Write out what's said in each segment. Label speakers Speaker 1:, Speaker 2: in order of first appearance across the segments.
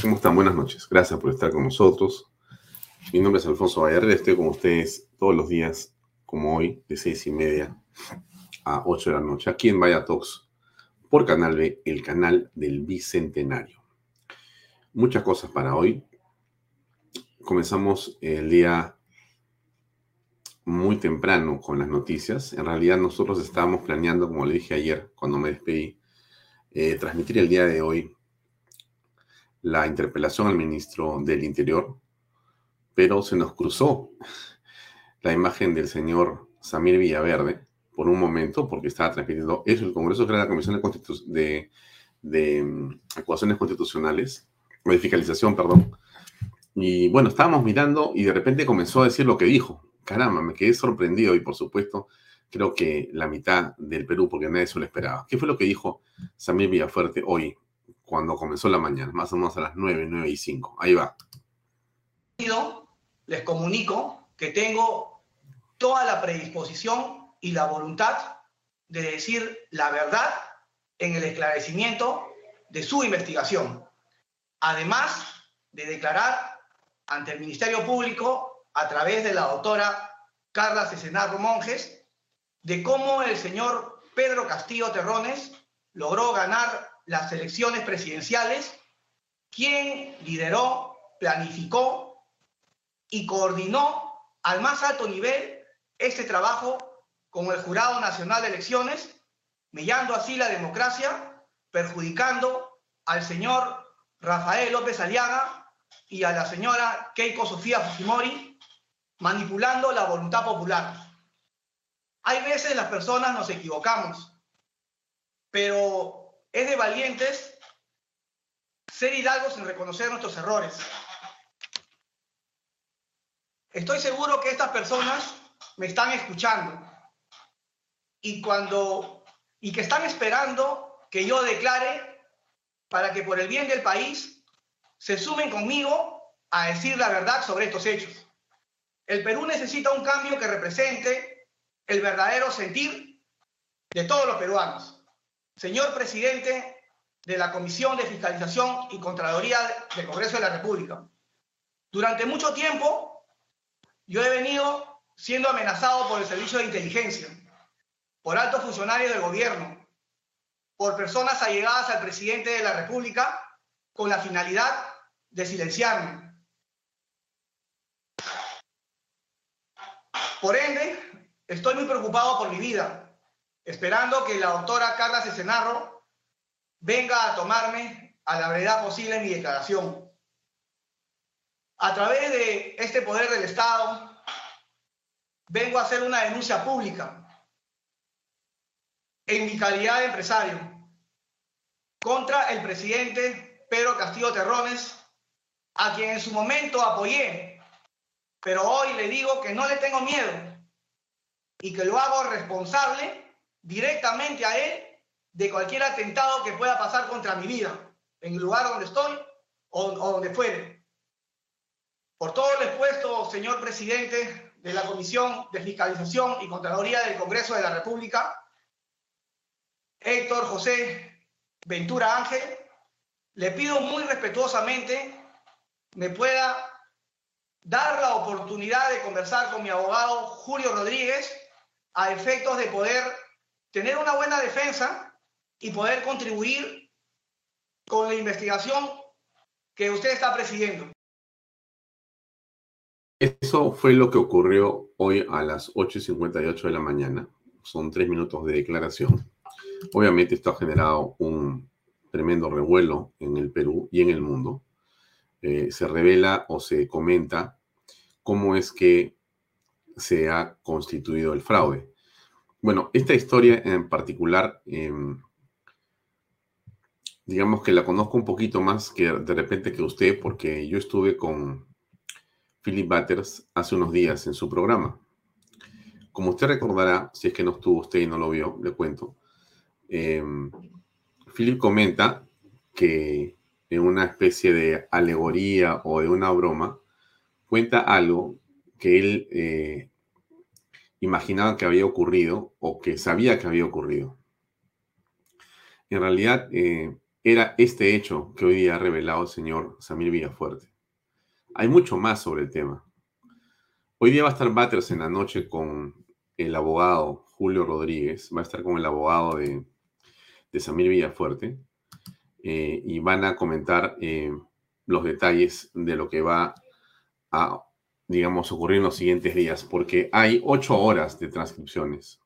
Speaker 1: ¿Cómo están? Buenas noches. Gracias por estar con nosotros. Mi nombre es Alfonso Vallarrera. Estoy con ustedes todos los días, como hoy, de seis y media a ocho de la noche, aquí en Vaya por Canal B, el canal del Bicentenario. Muchas cosas para hoy. Comenzamos el día muy temprano con las noticias. En realidad nosotros estábamos planeando, como le dije ayer cuando me despedí, eh, transmitir el día de hoy la interpelación al ministro del Interior, pero se nos cruzó la imagen del señor Samir Villaverde por un momento, porque estaba transmitiendo eso, el Congreso crea la Comisión de, de, mm, Acusaciones Constitucionales, de Fiscalización, perdón. Y bueno, estábamos mirando y de repente comenzó a decir lo que dijo caramba, me quedé sorprendido y por supuesto creo que la mitad del Perú, porque nadie se lo esperaba. ¿Qué fue lo que dijo Samir Villafuerte hoy, cuando comenzó la mañana? Más o menos a las 9, 9 y 5. Ahí va.
Speaker 2: Les comunico que tengo toda la predisposición y la voluntad de decir la verdad en el esclarecimiento de su investigación. Además de declarar ante el Ministerio Público a través de la doctora Carla Cesenarro Monjes, de cómo el señor Pedro Castillo Terrones logró ganar las elecciones presidenciales, quien lideró, planificó y coordinó al más alto nivel este trabajo con el Jurado Nacional de Elecciones, mellando así la democracia, perjudicando al señor Rafael López Aliaga y a la señora Keiko Sofía Fujimori, manipulando la voluntad popular. Hay veces las personas nos equivocamos, pero es de valientes ser hidalgos sin reconocer nuestros errores. Estoy seguro que estas personas me están escuchando y cuando y que están esperando que yo declare para que por el bien del país se sumen conmigo a decir la verdad sobre estos hechos. El Perú necesita un cambio que represente el verdadero sentir de todos los peruanos. Señor presidente de la Comisión de Fiscalización y Contraloría del Congreso de la República, durante mucho tiempo yo he venido siendo amenazado por el Servicio de Inteligencia, por altos funcionarios del gobierno, por personas allegadas al presidente de la República con la finalidad de silenciarme, Por ende, estoy muy preocupado por mi vida, esperando que la doctora Carla Cesenarro venga a tomarme a la brevedad posible mi declaración. A través de este poder del Estado, vengo a hacer una denuncia pública en mi calidad de empresario contra el presidente Pedro Castillo Terrones, a quien en su momento apoyé pero hoy le digo que no le tengo miedo y que lo hago responsable directamente a él de cualquier atentado que pueda pasar contra mi vida, en el lugar donde estoy o, donde fuere. Por todo lo expuesto, señor presidente de la Comisión de Fiscalización y Contraloría del Congreso de la República, Héctor José Ventura Ángel, le pido muy respetuosamente me pueda dar la oportunidad de conversar con mi abogado Julio Rodríguez a efectos de poder tener una buena defensa y poder contribuir con la investigación que usted está presidiendo.
Speaker 1: Eso fue lo que ocurrió hoy a las 8.58 de la mañana. Son tres minutos de declaración. Obviamente esto ha generado un tremendo revuelo en el Perú y en el mundo. Eh, se revela o se comenta cómo es que se ha constituido el fraude. Bueno, esta historia en particular, em, digamos que la conozco un poquito más que de repente que usted, porque yo estuve con Philip Batters hace unos días en su programa. Como usted recordará, si es que no estuvo usted y no lo vio, le cuento. Em, Philip comenta que en una especie de alegoría o de una broma, cuenta algo que él eh, imaginaba que había ocurrido o que sabía que había ocurrido. En realidad, eh, era este hecho que hoy día ha revelado el señor Samir Villafuerte. Hay mucho más sobre el tema. Hoy día va a estar Batters en la noche con el abogado Julio Rodríguez, va a estar con el abogado de, Samir Villafuerte eh, y van a comentar eh, los detalles de lo que va a, digamos, ocurrir en los siguientes días, porque hay ocho horas de transcripciones.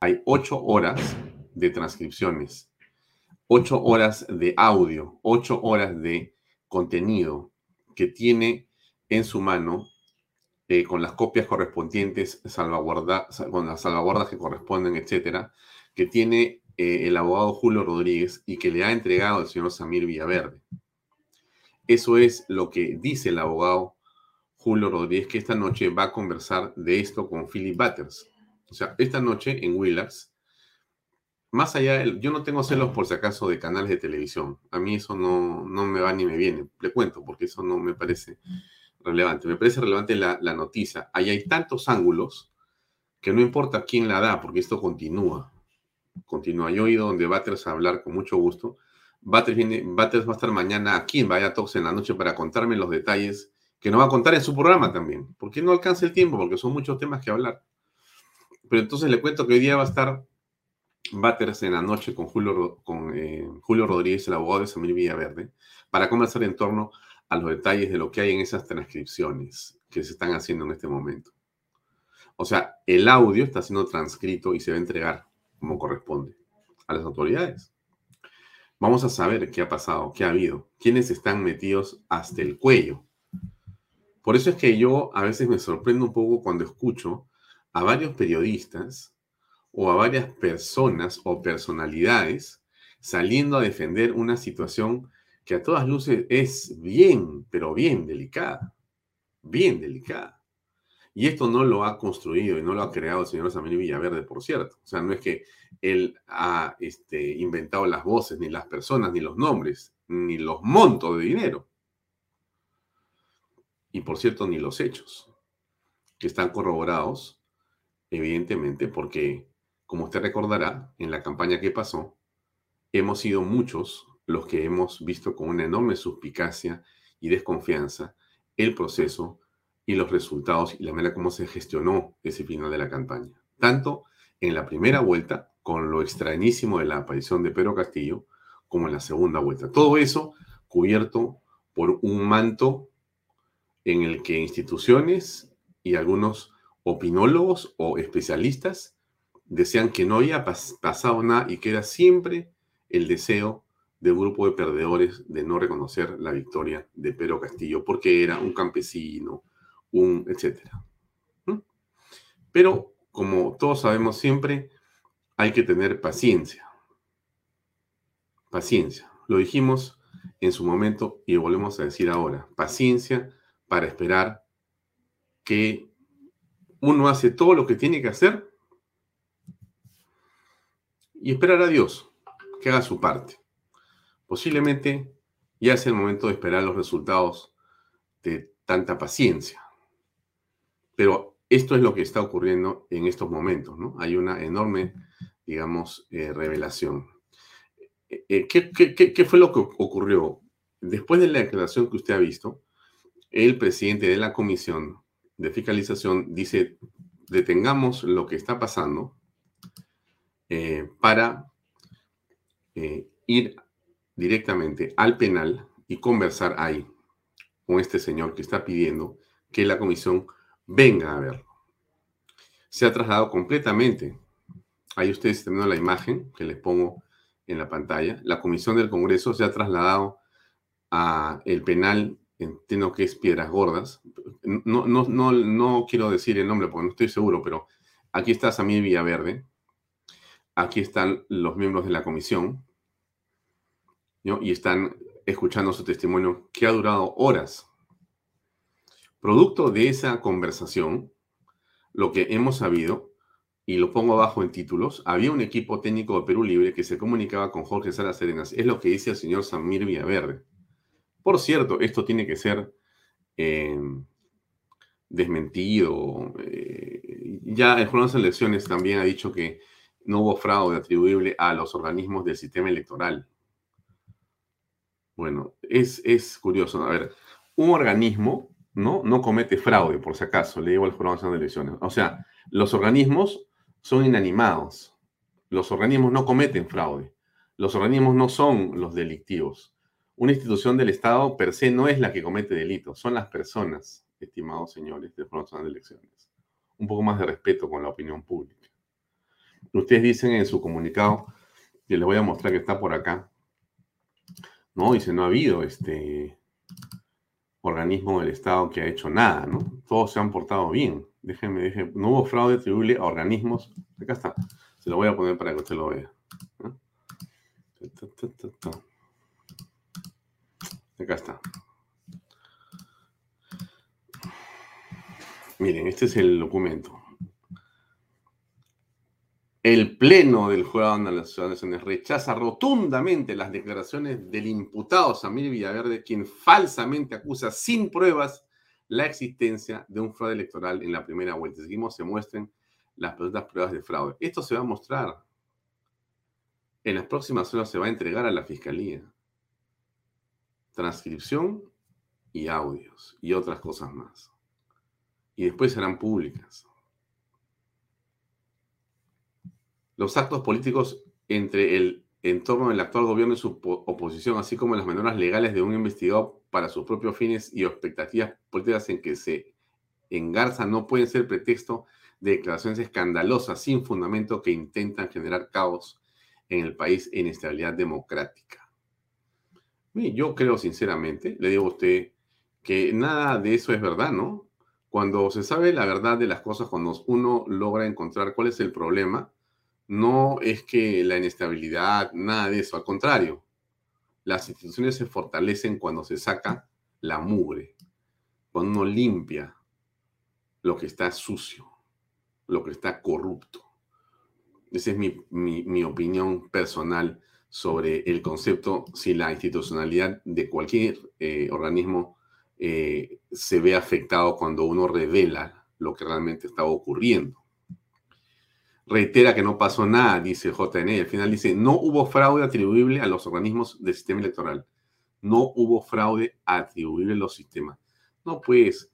Speaker 1: Hay ocho horas de transcripciones, ocho horas de audio, ocho horas de contenido que tiene en su mano eh, con las copias correspondientes, salvaguarda, con las salvaguardas que corresponden, etcétera, que tiene eh, el abogado Julio Rodríguez y que le ha entregado el señor Samir Villaverde. Eso es lo que dice el abogado Julio Rodríguez, que esta noche va a conversar de esto con Philip Butters. O sea, esta noche en Willax, más allá, de, yo no tengo celos por si acaso de canales de televisión. A mí eso no, no me va ni me viene. Le cuento, porque eso no me parece relevante. Me parece relevante la, noticia. Ahí hay tantos ángulos que no importa quién la da, porque esto continúa. Continúa. Yo he ido donde Batters a hablar con mucho gusto. Batters, viene, va a estar mañana aquí en Vaya Talks en la noche para contarme los detalles que nos va a contar en su programa también. ¿Por qué no alcanza el tiempo? Porque son muchos temas que hablar. Pero entonces le cuento que hoy día va a estar Batters en la noche con Julio, con, eh, Julio Rodríguez, el abogado de Samir Villaverde, para conversar en torno a los detalles de lo que hay en esas transcripciones que se están haciendo en este momento. O sea, el audio está siendo transcrito y se va a entregar como corresponde a las autoridades. Vamos a saber qué ha pasado, qué ha habido, quiénes están metidos hasta el cuello. Por eso es que yo a veces me sorprendo un poco cuando escucho a varios periodistas o a varias personas o personalidades saliendo a defender una situación que a todas luces es bien, pero bien delicada, bien delicada. Y esto no lo ha construido y no lo ha creado el señor Samir Villaverde, por cierto. O sea, no es que él ha este, inventado las voces, ni las personas, ni los nombres, ni los montos de dinero. Y por cierto, ni los hechos, que están corroborados, evidentemente, porque, como usted recordará, en la campaña que pasó, hemos sido muchos los que hemos visto con una enorme suspicacia y desconfianza el proceso y los resultados y la manera como se gestionó ese final de la campaña. Tanto en la primera vuelta, con lo extrañísimo de la aparición de Pedro Castillo, como en la segunda vuelta. Todo eso cubierto por un manto en el que instituciones y algunos opinólogos o especialistas desean que no haya pasado nada y que era siempre el deseo de un grupo de perdedores de no reconocer la victoria de Pedro Castillo porque era un campesino, un etcétera. Pero como todos sabemos siempre, hay que tener paciencia. Paciencia. Lo dijimos en su momento y volvemos a decir ahora. Paciencia para esperar que uno hace todo lo que tiene que hacer y esperar a Dios que haga su parte. Posiblemente ya es el momento de esperar los resultados de tanta paciencia. Pero esto es lo que está ocurriendo en estos momentos, ¿no? Hay una enorme, digamos, eh, revelación. Eh, eh, ¿qué, qué fue lo que ocurrió? Después de la declaración que usted ha visto, el presidente de la comisión de fiscalización dice, detengamos lo que está pasando para ir directamente al penal y conversar ahí con este señor que está pidiendo que la comisión venga a verlo. Se ha trasladado completamente. Ahí ustedes están viendo la imagen que les pongo en la pantalla. La comisión del Congreso se ha trasladado a el penal, entiendo que es Piedras Gordas. No, no, no, no quiero decir el nombre porque no estoy seguro, pero aquí está Samir Villaverde. Aquí están los miembros de la comisión y están escuchando su testimonio que ha durado horas. Producto de esa conversación, lo que hemos sabido, y lo pongo abajo en títulos, había un equipo técnico de Perú Libre que se comunicaba con Jorge Salas Serenas. Es lo que dice el señor Samir Villaverde. Por cierto, esto tiene que ser eh, desmentido. Eh, ya el Jornal de Elecciones también ha dicho que no hubo fraude atribuible a los organismos del sistema electoral. Bueno, es, es curioso. A ver, un organismo ¿no? no comete fraude, por si acaso, le digo al Jurado Nacional de Elecciones. O sea, los organismos son inanimados. Los organismos no cometen fraude. Los organismos no son los delictivos. Una institución del Estado per se no es la que comete delitos, son las personas, estimados señores del Nacional de Elecciones. Un poco más de respeto con la opinión pública. Ustedes dicen en su comunicado, que les voy a mostrar que está por acá, ¿no? Dice, no ha habido este organismo del Estado que ha hecho nada, ¿no? Todos se han portado bien. Déjenme, déjenme. No hubo fraude atribuible a organismos. Acá está. Se lo voy a poner para que usted lo vea. Acá está. Miren, este es el documento. El Pleno del Jurado de las Naciones rechaza rotundamente las declaraciones del imputado Samir Villaverde, quien falsamente acusa sin pruebas la existencia de un fraude electoral en la primera vuelta. Seguimos, se muestren las pruebas de fraude. Esto se va a mostrar. En las próximas horas se va a entregar a la Fiscalía. Transcripción y audios y otras cosas más. Y después serán públicas. los actos políticos entre el entorno del actual gobierno y su oposición, así como las menoras legales de un investigado para sus propios fines y expectativas políticas en que se engarza, no pueden ser pretexto de declaraciones escandalosas sin fundamento que intentan generar caos en el país en inestabilidad democrática. Yo creo sinceramente, le digo a usted, que nada de eso es verdad, ¿no? Cuando se sabe la verdad de las cosas, cuando uno logra encontrar cuál es el problema, no es que la inestabilidad, nada de eso, al contrario, las instituciones se fortalecen cuando se saca la mugre, cuando uno limpia lo que está sucio, lo que está corrupto. Esa es mi, opinión personal sobre el concepto si la institucionalidad de cualquier eh, organismo eh, se ve afectado cuando uno revela lo que realmente está ocurriendo reitera que no pasó nada, dice JN. Al final dice, no hubo fraude atribuible a los organismos del sistema electoral. No hubo fraude atribuible a los sistemas. No, pues,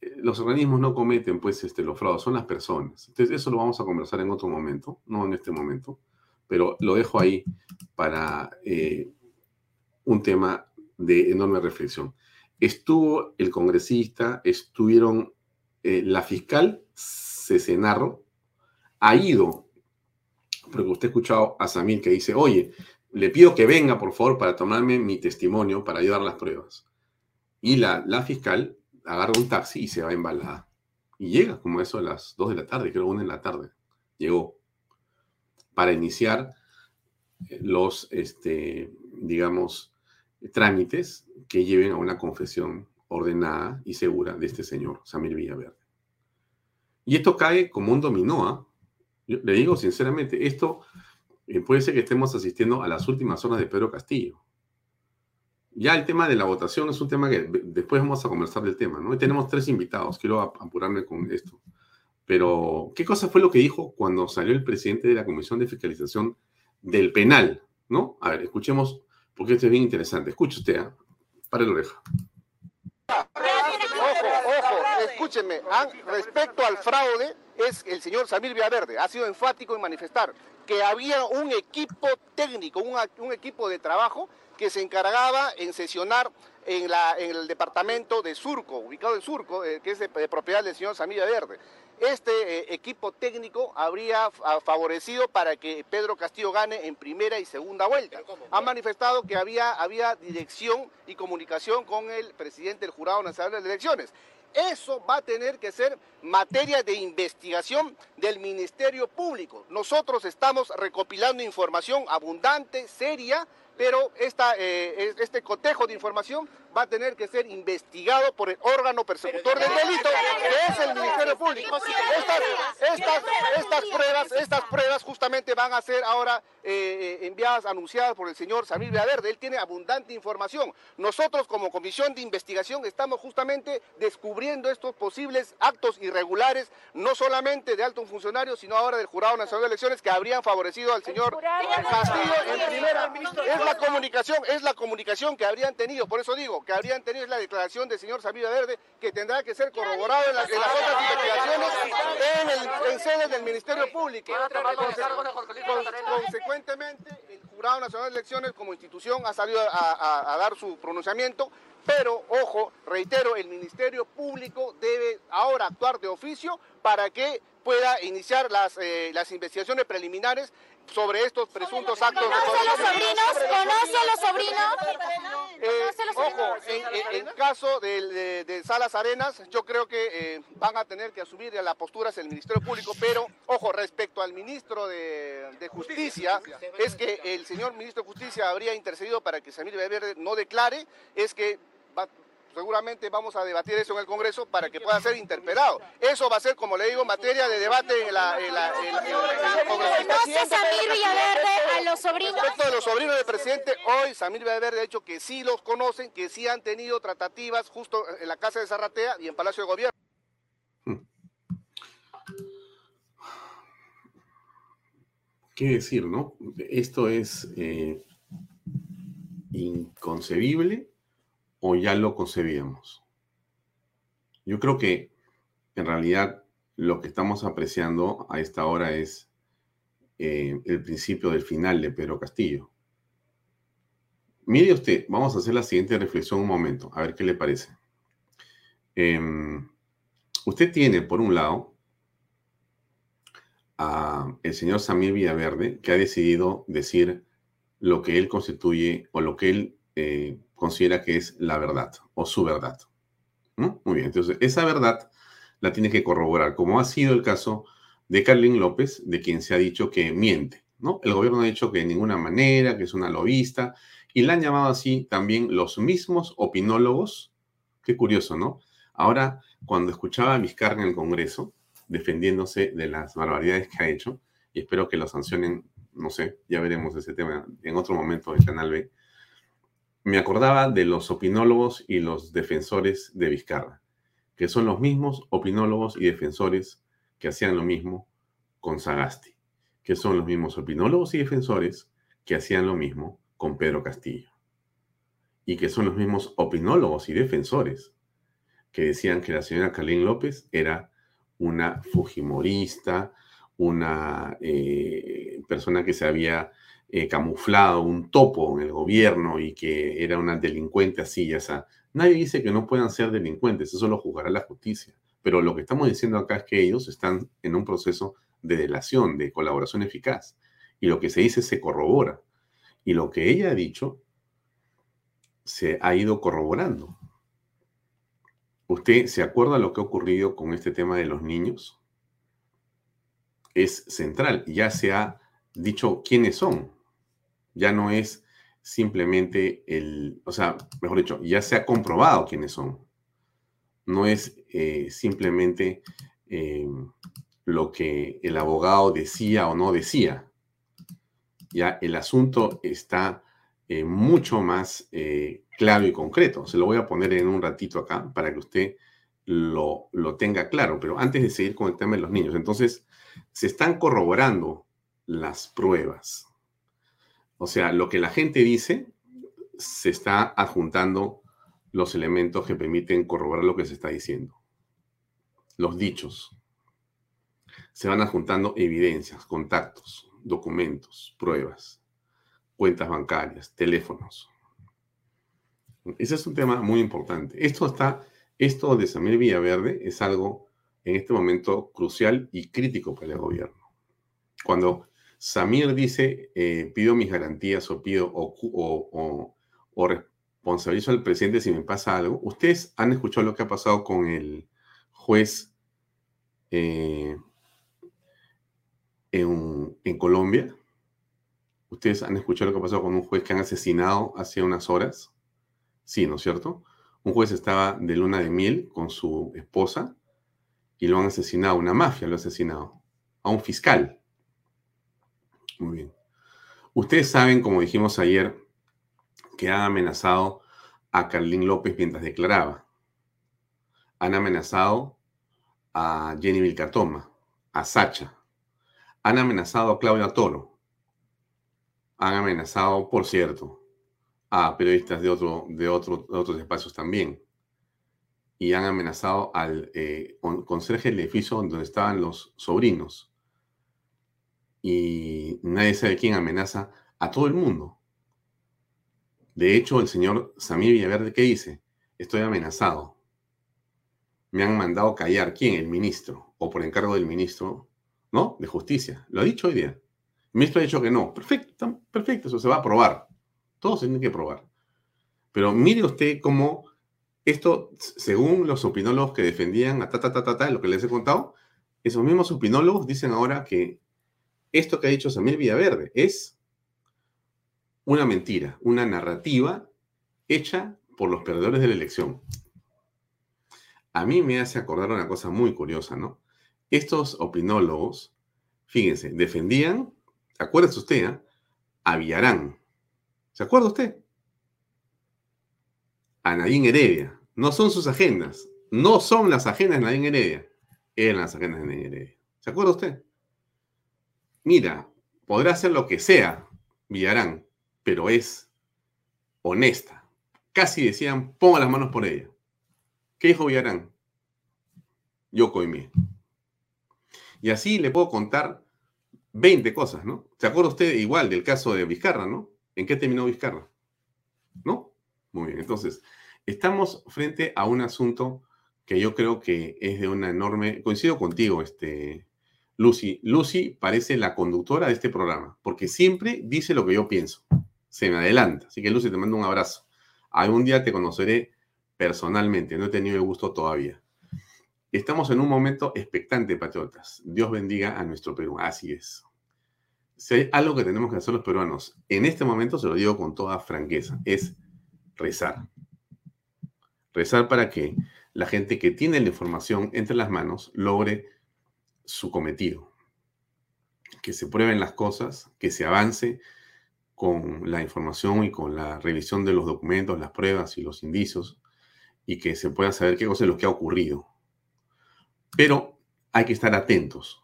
Speaker 1: eh, los organismos no cometen, pues, este, los fraudes, son las personas. Entonces, eso lo vamos a conversar en otro momento, no en este momento, pero lo dejo ahí para eh, un tema de enorme reflexión. Estuvo el congresista, estuvieron eh, la fiscal Cesenarro, ha ido, porque usted ha escuchado a Samir que dice, oye, le pido que venga, por favor, para tomarme mi testimonio, para ayudar las pruebas. Y la, la fiscal agarra un taxi y se va embalada. Y llega como eso a las 2 de la tarde, creo una en la tarde. Llegó para iniciar los, este, digamos, trámites que lleven a una confesión ordenada y segura de este señor, Samir Villaverde. Y esto cae como un dominó, le digo sinceramente, esto eh, puede ser que estemos asistiendo a las últimas horas de Pedro Castillo. Ya el tema de la votación es un tema que después vamos a conversar del tema, ¿no? tenemos tres invitados, quiero apurarme con esto. Pero, ¿qué cosa fue lo que dijo cuando salió el presidente de la Comisión de Fiscalización del Penal? ¿No? A ver, escuchemos, porque esto es bien interesante. Escuche usted, ¿eh? pare la oreja.
Speaker 3: Ojo, ojo, escúchenme, respecto al fraude, es el señor Samir Villaverde, ha sido enfático en manifestar que había un equipo técnico, un, equipo de trabajo que se encargaba en sesionar en, el departamento de Surco, ubicado en Surco, eh, que es de, propiedad del señor Samir Villaverde. Este eh, equipo técnico habría favorecido para que Pedro Castillo gane en primera y segunda vuelta. Ha manifestado que había, había dirección y comunicación con el presidente del Jurado Nacional de Elecciones. Eso va a tener que ser materia de investigación del Ministerio Público. Nosotros estamos recopilando información abundante, seria, pero eh, este cotejo de información va a tener que ser investigado por el órgano persecutor del delito, que es el Ministerio Público. Estas, pruebas, estas pruebas justamente van a ser ahora eh, eh, enviadas, anunciadas por el señor Samir Villaverde. Él tiene abundante información. Nosotros como comisión de investigación estamos justamente descubriendo estos posibles actos irregulares, no solamente de altos funcionarios, sino ahora del Jurado Nacional de Elecciones que habrían favorecido al señor Castillo en primera. Es la comunicación, es la comunicación que habrían tenido, por eso digo, que habrían tenido la declaración del señor Samir Verde, que tendrá que ser corroborado en, las otras investigaciones en, el, en sede del Ministerio Público. consecuentemente, el Jurado Nacional de Elecciones como institución ha salido a dar su pronunciamiento, pero ojo, reitero, el Ministerio Público debe ahora actuar de oficio para que pueda iniciar las, eh, las investigaciones preliminares sobre estos presuntos actos de.
Speaker 4: ¿Conoce a los sobrinos? ¿Conoce a los sobrinos?
Speaker 3: Eh, ojo, en, caso de, Salas Arenas, yo creo que eh, van a tener que asumir las posturas el Ministerio Público, pero ojo, respecto al ministro de, Justicia, es que el señor ministro de Justicia habría intercedido para que Samir Verde no declare, es que seguramente vamos a debatir eso en el Congreso para que pueda ser interpelado. Eso va a ser, como le digo, materia de debate en la, en la
Speaker 4: Congreso. Samir Villaverde a los sobrinos?
Speaker 3: Respecto de los sobrinos del presidente, hoy Samir Villaverde ha dicho que sí los conocen, que sí han tenido tratativas justo en la Casa de Zarratea y en Palacio de Gobierno.
Speaker 1: ¿Qué decir, no? Esto es eh, inconcebible o ya lo concebíamos? Yo creo que en realidad lo que estamos apreciando a esta hora es eh, el principio del final de Pedro Castillo. Mire usted, vamos a hacer la siguiente reflexión un momento, a ver qué le parece. Em, usted tiene, por un lado, a el señor Samir Villaverde, que ha decidido decir lo que él constituye o lo que él eh, considera que es la verdad o su verdad. Muy bien, entonces esa verdad la tiene que corroborar, como ha sido el caso de Carlin López, de quien se ha dicho que miente. ¿no? El gobierno ha dicho que de ninguna manera, que es una lobista, y la han llamado así también los mismos opinólogos. Qué curioso, ¿no? Ahora, cuando escuchaba a Vizcarra en el Congreso, defendiéndose de las barbaridades que ha hecho, y espero que lo sancionen, no sé, ya veremos ese tema en otro momento en Canal B, me acordaba de los opinólogos y los defensores de Vizcarra, que son los mismos opinólogos y defensores que hacían lo mismo con Sagasti, que son los mismos opinólogos y defensores que hacían lo mismo con Pedro Castillo, y que son los mismos opinólogos y defensores que decían que la señora Carlín López era una fujimorista, una eh, persona que se había eh, camuflado, un topo en el gobierno y que era una delincuente así, ya sea. Nadie dice que no puedan ser delincuentes, eso lo juzgará la justicia. Pero lo que estamos diciendo acá es que ellos están en un proceso de delación, de colaboración eficaz. Y lo que se dice se corrobora. Y lo que ella ha dicho se ha ido corroborando. ¿Usted se acuerda lo que ha ocurrido con este tema de los niños? Es central. Ya se ha dicho quiénes son ya no es simplemente el, o sea, mejor dicho, ya se ha comprobado quiénes son. No es eh, simplemente eh, lo que el abogado decía o no decía. Ya el asunto está eh, mucho más claro y concreto. Se lo voy a poner en un ratito acá para que usted lo, lo tenga claro. Pero antes de seguir con el tema de los niños, entonces, se están corroborando las pruebas o sea, lo que la gente dice, se está adjuntando los elementos que permiten corroborar lo que se está diciendo. Los dichos. Se van adjuntando evidencias, contactos, documentos, pruebas, cuentas bancarias, teléfonos. Ese es un tema muy importante. Esto está, esto de Samir Villaverde es algo en este momento crucial y crítico para el gobierno. Cuando Samir dice, eh, pido mis garantías o pido o, responsabilizo al presidente si me pasa algo. ¿Ustedes han escuchado lo que ha pasado con el juez eh, en, en, Colombia? ¿Ustedes han escuchado lo que ha pasado con un juez que han asesinado hace unas horas? Sí, ¿no es cierto? Un juez estaba de luna de miel con su esposa y lo han asesinado, una mafia lo ha asesinado, a un fiscal. Muy bien. Ustedes saben, como dijimos ayer, que han amenazado a Carlín López mientras declaraba. Han amenazado a Jenny Vilcatoma, a Sacha. Han amenazado a Claudia Toro. han amenazado, por cierto, a periodistas de, otro, de, otro, de otros espacios también. Y han amenazado al eh, conserje del edificio donde estaban los sobrinos. Y nadie sabe quién amenaza a todo el mundo. De hecho, el señor Samir Villaverde, ¿qué dice? Estoy amenazado. Me han mandado callar. ¿Quién? El ministro. O por encargo del ministro, ¿no? De justicia. Lo ha dicho hoy día. El ministro ha dicho que no. Perfecto, perfecto. Eso se va a probar. Todos tienen que probar. Pero mire usted cómo esto, según los opinólogos que defendían ta, ta, ta, ta, ta, lo que les he contado, esos mismos opinólogos dicen ahora que esto que ha dicho Samir Villaverde es una mentira, una narrativa hecha por los perdedores de la elección. A mí me hace acordar una cosa muy curiosa, ¿no? Estos opinólogos, fíjense, defendían, acuérdese usted, ¿eh? a Villarán. ¿Se acuerda usted? A Nadine Heredia. No son sus agendas. No son las agendas de Nadine Heredia. Eran las agendas de Nadine Heredia. ¿Se acuerda usted? Mira, podrá hacer lo que sea, Villarán, pero es honesta. Casi decían, ponga las manos por ella. ¿Qué dijo Villarán? Yo coimé. Y así le puedo contar 20 cosas, ¿no? ¿Se acuerda usted igual del caso de Vizcarra, ¿no? ¿En qué terminó Vizcarra? ¿No? Muy bien, entonces, estamos frente a un asunto que yo creo que es de una enorme... Coincido contigo, este, Lucy. Lucy parece la conductora de este programa, porque siempre dice lo que yo pienso. Se me adelanta. Así que, Lucy, te mando un abrazo. Algún día te conoceré personalmente, no he tenido el gusto todavía. Estamos en un momento expectante, patriotas. Dios bendiga a nuestro Perú. Así es. Si hay algo que tenemos que hacer los peruanos, en este momento se lo digo con toda franqueza, es rezar. Rezar para que la gente que tiene la información entre las manos logre su cometido. Que se prueben las cosas, que se avance con la información y con la revisión de los documentos, las pruebas y los indicios, y que se pueda saber qué cosa es lo que ha ocurrido. Pero hay que estar atentos,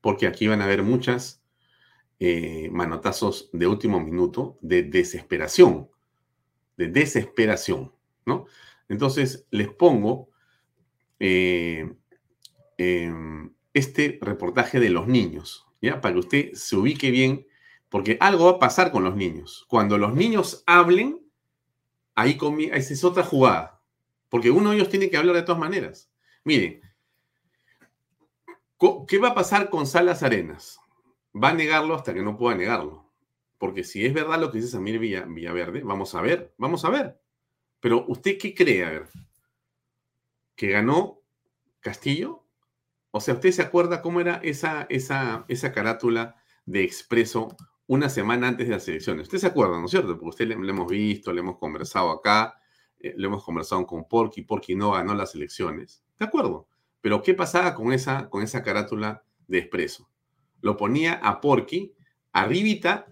Speaker 1: porque aquí van a haber muchas eh, manotazos de último minuto de desesperación, de desesperación, ¿no? Entonces les pongo eh, em, este reportaje de los niños, ¿ya? Para que usted se ubique bien, porque algo va a pasar con los niños. Cuando los niños hablen, ahí esa es otra jugada. Porque uno de ellos tiene que hablar de todas maneras. Miren, ¿qué va a pasar con Salas Arenas? Va a negarlo hasta que no pueda negarlo. Porque si es verdad lo que dice Samir Villaverde, vamos a ver, vamos a ver. Pero ¿usted qué cree? A ver, ¿que ganó Castillo? O sea, ¿usted se acuerda cómo era esa, esa, esa carátula de Expreso una semana antes de las elecciones? ¿Usted se acuerda, no es cierto? Porque usted le hemos visto, le hemos conversado acá eh, lo hemos conversado con Porky, Porky no ganó las elecciones. De acuerdo. Pero ¿qué pasaba con esa, con esa carátula de expreso? Lo ponía a Porky arribita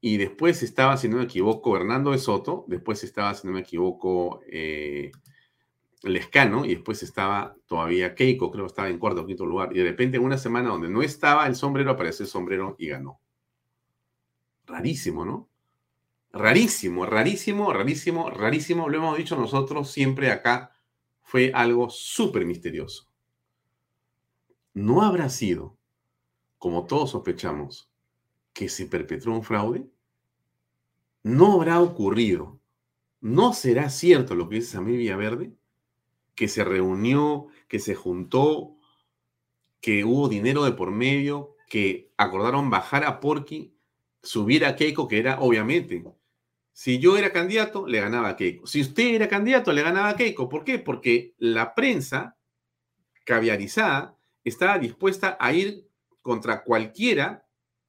Speaker 1: y después estaba, si no me equivoco, Hernando de Soto, después estaba, si no me equivoco, eh, Lescano y después estaba todavía Keiko, creo que estaba en cuarto o quinto lugar. Y de repente en una semana donde no estaba el sombrero, apareció el sombrero y ganó. Rarísimo, ¿no? rarísimo, rarísimo, rarísimo, rarísimo, lo hemos dicho nosotros siempre acá, fue algo súper misterioso. ¿No habrá sido, como todos sospechamos, que se perpetró un fraude? ¿No habrá ocurrido? ¿No será cierto lo que dice Samir Villaverde? Que se reunió, que se juntó, que hubo dinero de por medio, que acordaron bajar a Porky, subir a Keiko, que era obviamente si yo era candidato, le ganaba a Keiko. Si usted era candidato, le ganaba a Keiko. ¿Por qué? Porque la prensa caviarizada estaba dispuesta a ir contra cualquiera,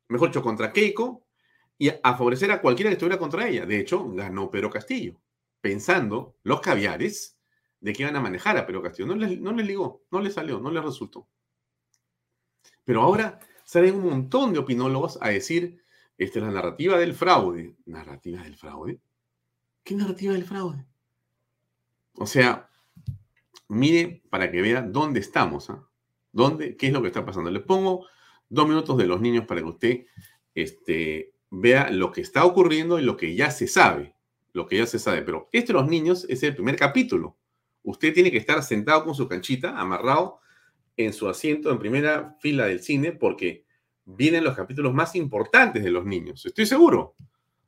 Speaker 1: mejor dicho, contra Keiko, y a favorecer a cualquiera que estuviera contra ella. De hecho, ganó Pedro Castillo, pensando los caviares de que iban a manejar a Pedro Castillo. No les, no les ligó, no les salió, no les resultó. Pero ahora salen un montón de opinólogos a decir esta es la narrativa del fraude. ¿Narrativa del fraude? ¿Qué narrativa del fraude? O sea, mire para que vea dónde estamos. ¿ah? ¿Dónde? ¿Qué es lo que está pasando? Le pongo dos minutos de los niños para que usted este, vea lo que está ocurriendo y lo que ya se sabe, lo que ya se sabe. Pero esto de los niños es el primer capítulo. Usted tiene que estar sentado con su canchita, amarrado en su asiento en primera fila del cine, porque vienen los capítulos más importantes de los niños. Estoy seguro.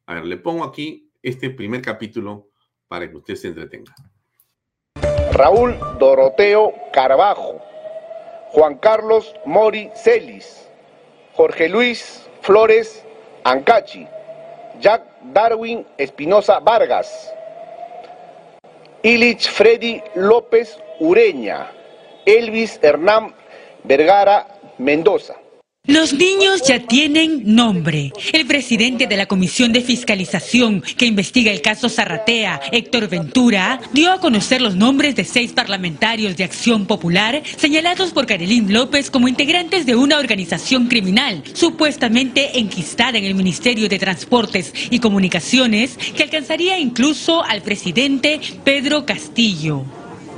Speaker 1: A ver, le pongo aquí este primer capítulo para que usted se entretenga.
Speaker 3: Raúl Doroteo Carbajo, Juan Carlos Mori Celis, Jorge Luis Flores Ancachi, Jack Darwin Espinosa Vargas, Illich Freddy López Ureña, Elvis Hernán Vergara Mendoza.
Speaker 5: Los niños ya tienen nombre. El presidente de la Comisión de Fiscalización que investiga el caso Zarratea, Héctor Ventura, dio a conocer los nombres de seis parlamentarios de Acción Popular señalados por Carolín López como integrantes de una organización criminal supuestamente enquistada en el Ministerio de Transportes y Comunicaciones que alcanzaría incluso al presidente Pedro Castillo.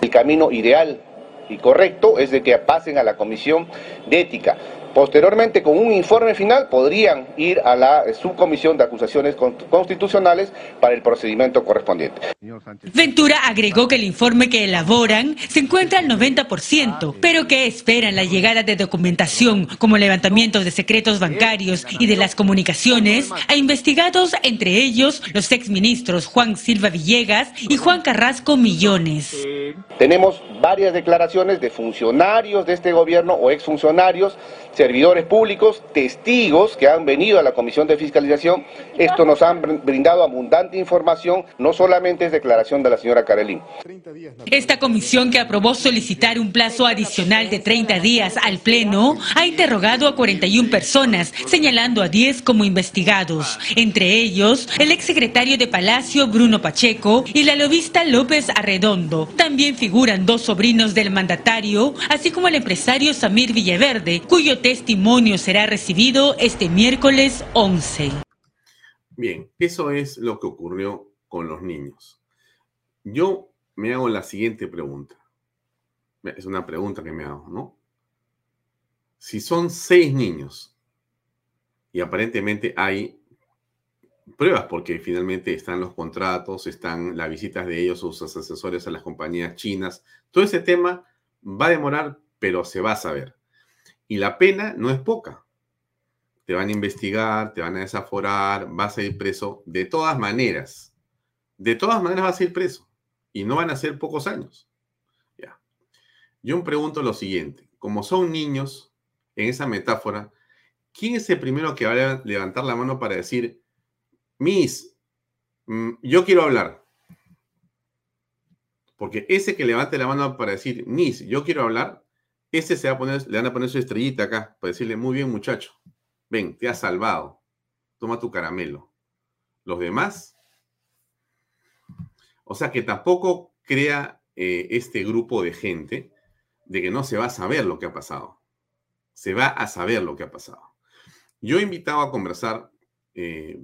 Speaker 3: El camino ideal y correcto es de que pasen a la Comisión de Ética. Posteriormente, con un informe final, podrían ir a la subcomisión de acusaciones constitucionales para el procedimiento correspondiente.
Speaker 5: Ventura agregó que el informe que elaboran se encuentra al 90%, pero que esperan la llegada de documentación como levantamientos de secretos bancarios y de las comunicaciones a investigados, entre ellos los exministros Juan Silva Villegas y Juan Carrasco Millones.
Speaker 3: Tenemos varias declaraciones de funcionarios de este gobierno o exfuncionarios servidores públicos, testigos que han venido a la Comisión de Fiscalización. Esto nos han brindado abundante información, no solamente es declaración de la señora Carelín.
Speaker 5: Esta comisión que aprobó solicitar un plazo adicional de 30 días al Pleno ha interrogado a 41 personas, señalando a 10 como investigados, entre ellos el exsecretario de Palacio Bruno Pacheco y la lobista López Arredondo. También figuran dos sobrinos del mandatario, así como el empresario Samir Villaverde, cuyo testimonio será recibido este miércoles 11.
Speaker 1: Bien, eso es lo que ocurrió con los niños. Yo me hago la siguiente pregunta. Es una pregunta que me hago, ¿no? Si son seis niños y aparentemente hay pruebas, porque finalmente están los contratos, están las visitas de ellos, sus asesores a las compañías chinas, todo ese tema va a demorar, pero se va a saber. Y la pena no es poca. Te van a investigar, te van a desaforar, vas a ir preso de todas maneras. De todas maneras vas a ir preso. Y no van a ser pocos años. Ya. Yo me pregunto lo siguiente. Como son niños, en esa metáfora, ¿quién es el primero que va a levantar la mano para decir, Miss, mm, yo quiero hablar? Porque ese que levante la mano para decir, Miss, yo quiero hablar, ese se va a poner, le van a poner su estrellita acá para decirle, muy bien muchacho, ven, te has salvado, toma tu caramelo. Los demás, o sea que tampoco crea eh, este grupo de gente de que no se va a saber lo que ha pasado. Se va a saber lo que ha pasado. Yo he invitado a conversar eh,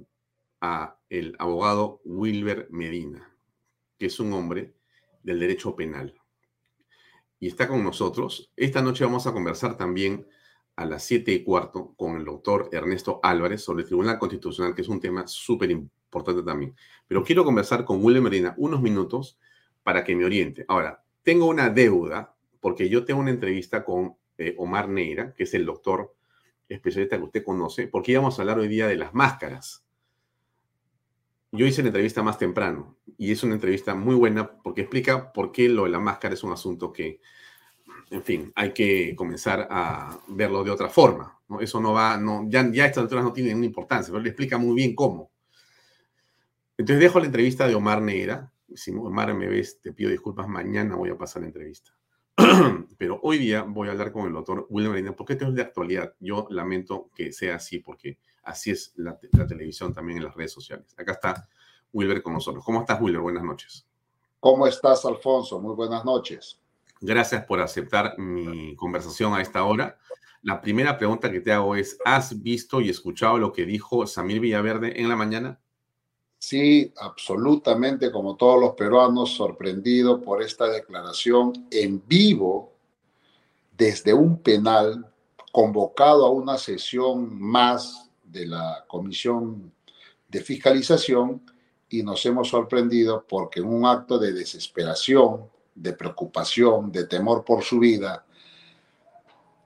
Speaker 1: a el abogado Wilber Medina, que es un hombre del derecho penal y está con nosotros. Esta noche vamos a conversar también a las siete y cuarto con el doctor Ernesto Álvarez sobre el Tribunal Constitucional, que es un tema súper importante también. Pero quiero conversar con William Medina unos minutos para que me oriente. Ahora, tengo una deuda porque yo tengo una entrevista con eh, Omar Neira, que es el doctor especialista que usted conoce, porque íbamos a hablar hoy día de las máscaras. Yo hice la entrevista más temprano y es una entrevista muy buena porque explica por qué lo de la máscara es un asunto que, en fin, hay que comenzar a verlo de otra forma. ¿no? Eso no va, no, ya, ya estas alturas no tienen ninguna importancia, pero le explica muy bien cómo. Entonces dejo la entrevista de Omar Negra. Si Omar me ves, te pido disculpas, mañana voy a pasar la entrevista. pero hoy día voy a hablar con el doctor William Medina porque esto es de actualidad. Yo lamento que sea así porque Así es la, televisión también en las redes sociales. Acá está Wilber con nosotros. ¿Cómo estás, Wilber? Buenas noches.
Speaker 6: ¿Cómo estás, Alfonso? Muy buenas noches.
Speaker 1: Gracias por aceptar mi conversación a esta hora. La primera pregunta que te hago es, ¿has visto y escuchado lo que dijo Samir Villaverde en la mañana?
Speaker 6: Sí, absolutamente, como todos los peruanos, sorprendido por esta declaración en vivo desde un penal convocado a una sesión más de la Comisión de Fiscalización y nos hemos sorprendido porque un acto de desesperación, de preocupación, de temor por su vida,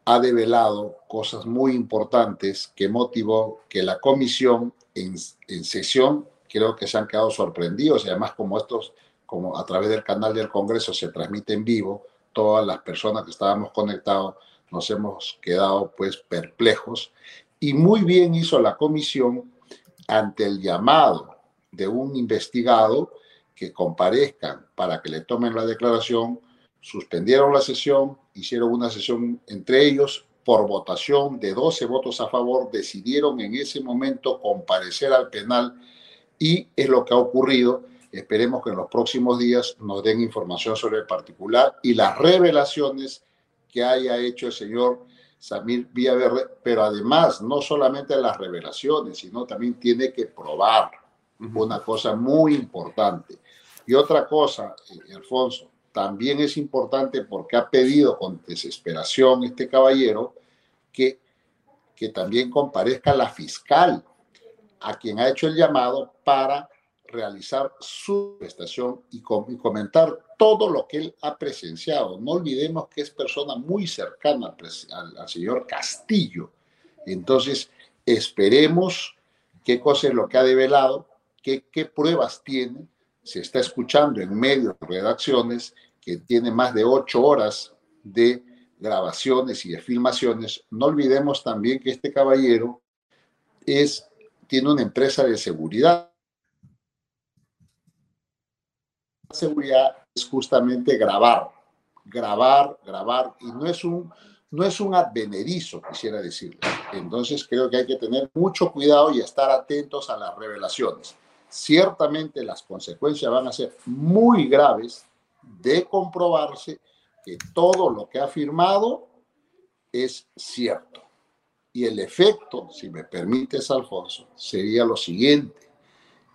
Speaker 6: ha develado cosas muy importantes que motivó que la comisión en, en sesión creo que se han quedado sorprendidos y además como estos, como a través del canal del Congreso se transmite en vivo, todas las personas que estábamos conectados nos hemos quedado pues perplejos y muy bien hizo la comisión ante el llamado de un investigado que comparezcan para que le tomen la declaración, suspendieron la sesión, hicieron una sesión entre ellos por votación de 12 votos a favor, decidieron en ese momento comparecer al penal y es lo que ha ocurrido. Esperemos que en los próximos días nos den información sobre el particular y las revelaciones que haya hecho el señor Samir Villaverde, pero además no solamente las revelaciones, sino también tiene que probar una cosa muy importante. Y otra cosa, eh, Alfonso, también es importante porque ha pedido con desesperación este caballero que, que también comparezca la fiscal, a quien ha hecho el llamado para realizar su prestación y, comentar todo lo que él ha presenciado. No olvidemos que es persona muy cercana al, señor Castillo. Entonces, esperemos qué cosa es lo que ha develado, qué, pruebas tiene. Se está escuchando en medios redacciones que tiene más de ocho horas de grabaciones y de filmaciones. No olvidemos también que este caballero es, tiene una empresa de seguridad seguridad es justamente grabar, grabar, grabar, y no es un, no es un advenedizo, quisiera decirle. Entonces creo que hay que tener mucho cuidado y estar atentos a las revelaciones. Ciertamente las consecuencias van a ser muy graves de comprobarse que todo lo que ha afirmado es cierto. Y el efecto, si me permites, Alfonso, sería lo siguiente.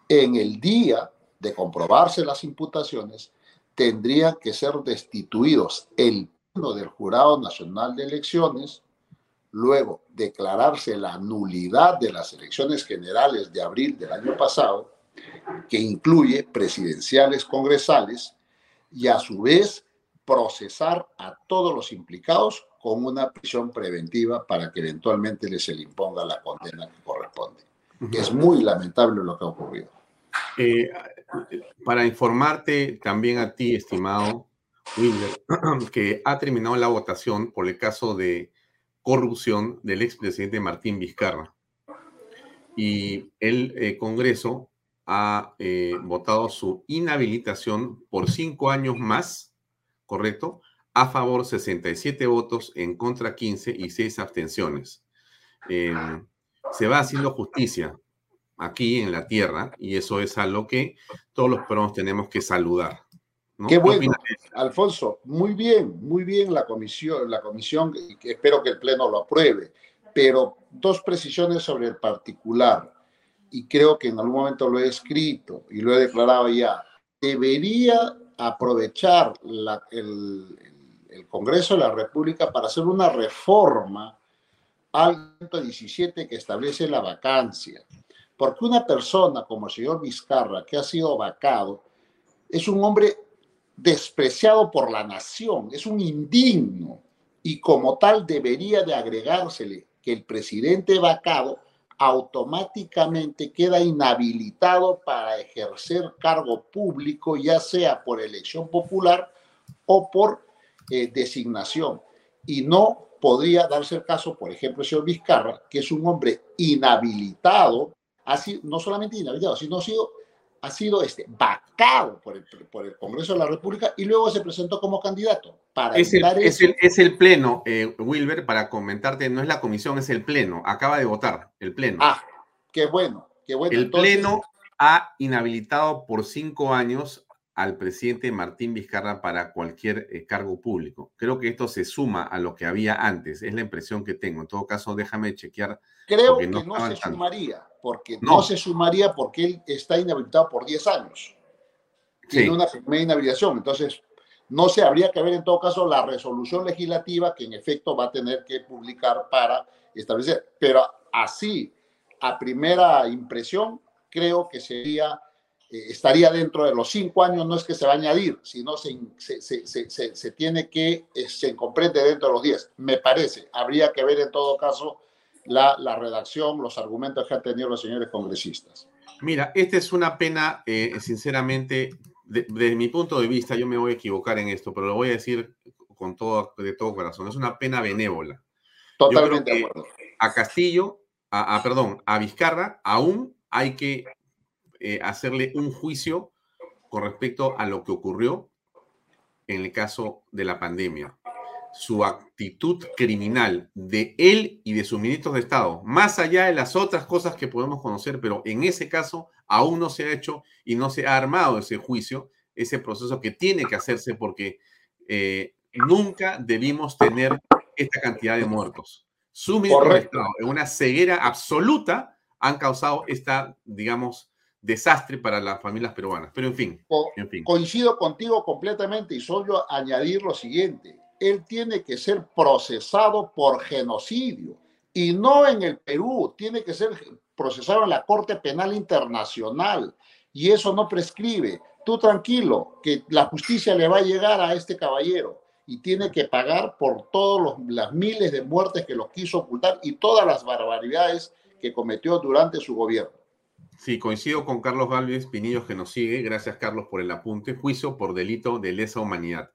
Speaker 6: En el día de comprobarse las imputaciones, tendrían que ser destituidos el pleno del Jurado Nacional de Elecciones, luego declararse la nulidad de las elecciones generales de abril del año pasado, que incluye presidenciales congresales, y a su vez procesar a todos los implicados con una prisión preventiva para que eventualmente les se le imponga la condena que corresponde. Es muy lamentable lo que ha ocurrido.
Speaker 1: Eh, para informarte también a ti, estimado Wilder, que ha terminado la votación por el caso de corrupción del expresidente Martín Vizcarra. Y el eh, Congreso ha eh, votado su inhabilitación por cinco años más, ¿correcto? A favor 67 votos, en contra 15 y 6 abstenciones. Em, se va haciendo justicia aquí en la tierra y eso es algo que todos los peruanos tenemos que saludar.
Speaker 6: Qué bueno, Alfonso, muy bien, muy bien la comisión, la comisión, espero que el Pleno lo apruebe, pero dos precisiones sobre el particular, y creo que en algún momento lo he escrito y lo he declarado ya, debería aprovechar el, el Congreso de la República para hacer una reforma al 117 que establece la vacancia porque una persona como el señor Vizcarra, que ha sido vacado, es un hombre despreciado por la nación, es un indigno y como tal debería de agregársele que el presidente vacado automáticamente queda inhabilitado para ejercer cargo público, ya sea por elección popular o por eh, designación. Y no podría darse el caso, por ejemplo, el señor Vizcarra, que es un hombre inhabilitado ha sido no solamente inhabilitado, sino ha sido, ha sido este, vacado por el, por el Congreso de la República y luego se presentó como candidato.
Speaker 1: Para es, el, es, el, es el pleno, eh, Wilber, para comentarte, no es la comisión, es el pleno. Acaba de votar el pleno.
Speaker 6: Ah, qué bueno, qué bueno.
Speaker 1: El pleno ha inhabilitado por cinco años al presidente Martín Vizcarra para cualquier eh, cargo público. Creo que esto se suma a lo que había antes, es la impresión que tengo. En todo caso, déjame chequear.
Speaker 6: Creo que no, se sumaría, porque no. se sumaría porque él está inhabilitado por 10 años. Tiene una primera inhabilitación. Entonces, no se habría que ver en todo caso la resolución legislativa que en efecto va a tener que publicar para establecer. Pero así a primera impresión, creo que sería, eh, estaría dentro de los cinco años, no es que se va a añadir, sino se, se, se, se tiene que, eh, se comprende dentro de los diez. Me parece, habría que ver en todo caso la, la redacción, los argumentos que han tenido los señores congresistas.
Speaker 1: Mira, esta es una pena, eh, sinceramente, desde mi punto de vista, yo me voy a equivocar en esto, pero lo voy a decir con todo, de todo corazón, es una pena benévola.
Speaker 6: Totalmente de acuerdo.
Speaker 1: A Castillo, a, perdón, a Vizcarra, aún hay que eh, hacerle un juicio con respecto a lo que ocurrió en el caso de la pandemia su actitud criminal de él y de sus ministros de Estado, más allá de las otras cosas que podemos conocer, pero en ese caso aún no se ha hecho y no se ha armado ese juicio, ese proceso que tiene que hacerse porque eh, nunca debimos tener esta cantidad de muertos. Sus ministros de Estado, en una ceguera absoluta, han causado esta, digamos, desastre para las familias peruanas. Pero en fin, en fin.
Speaker 6: Coincido contigo completamente y solo añadir lo siguiente él tiene que ser procesado por genocidio y no en el Perú, tiene que ser procesado en la Corte Penal Internacional y eso no prescribe. Tú tranquilo, que la justicia le va a llegar a este caballero y tiene que pagar por todas las miles de muertes que lo quiso ocultar y todas las barbaridades que cometió durante su gobierno.
Speaker 1: Sí, coincido con Carlos Galvez Pinillos que nos sigue. Gracias, Carlos, por el apunte. Juicio por delito de lesa humanidad.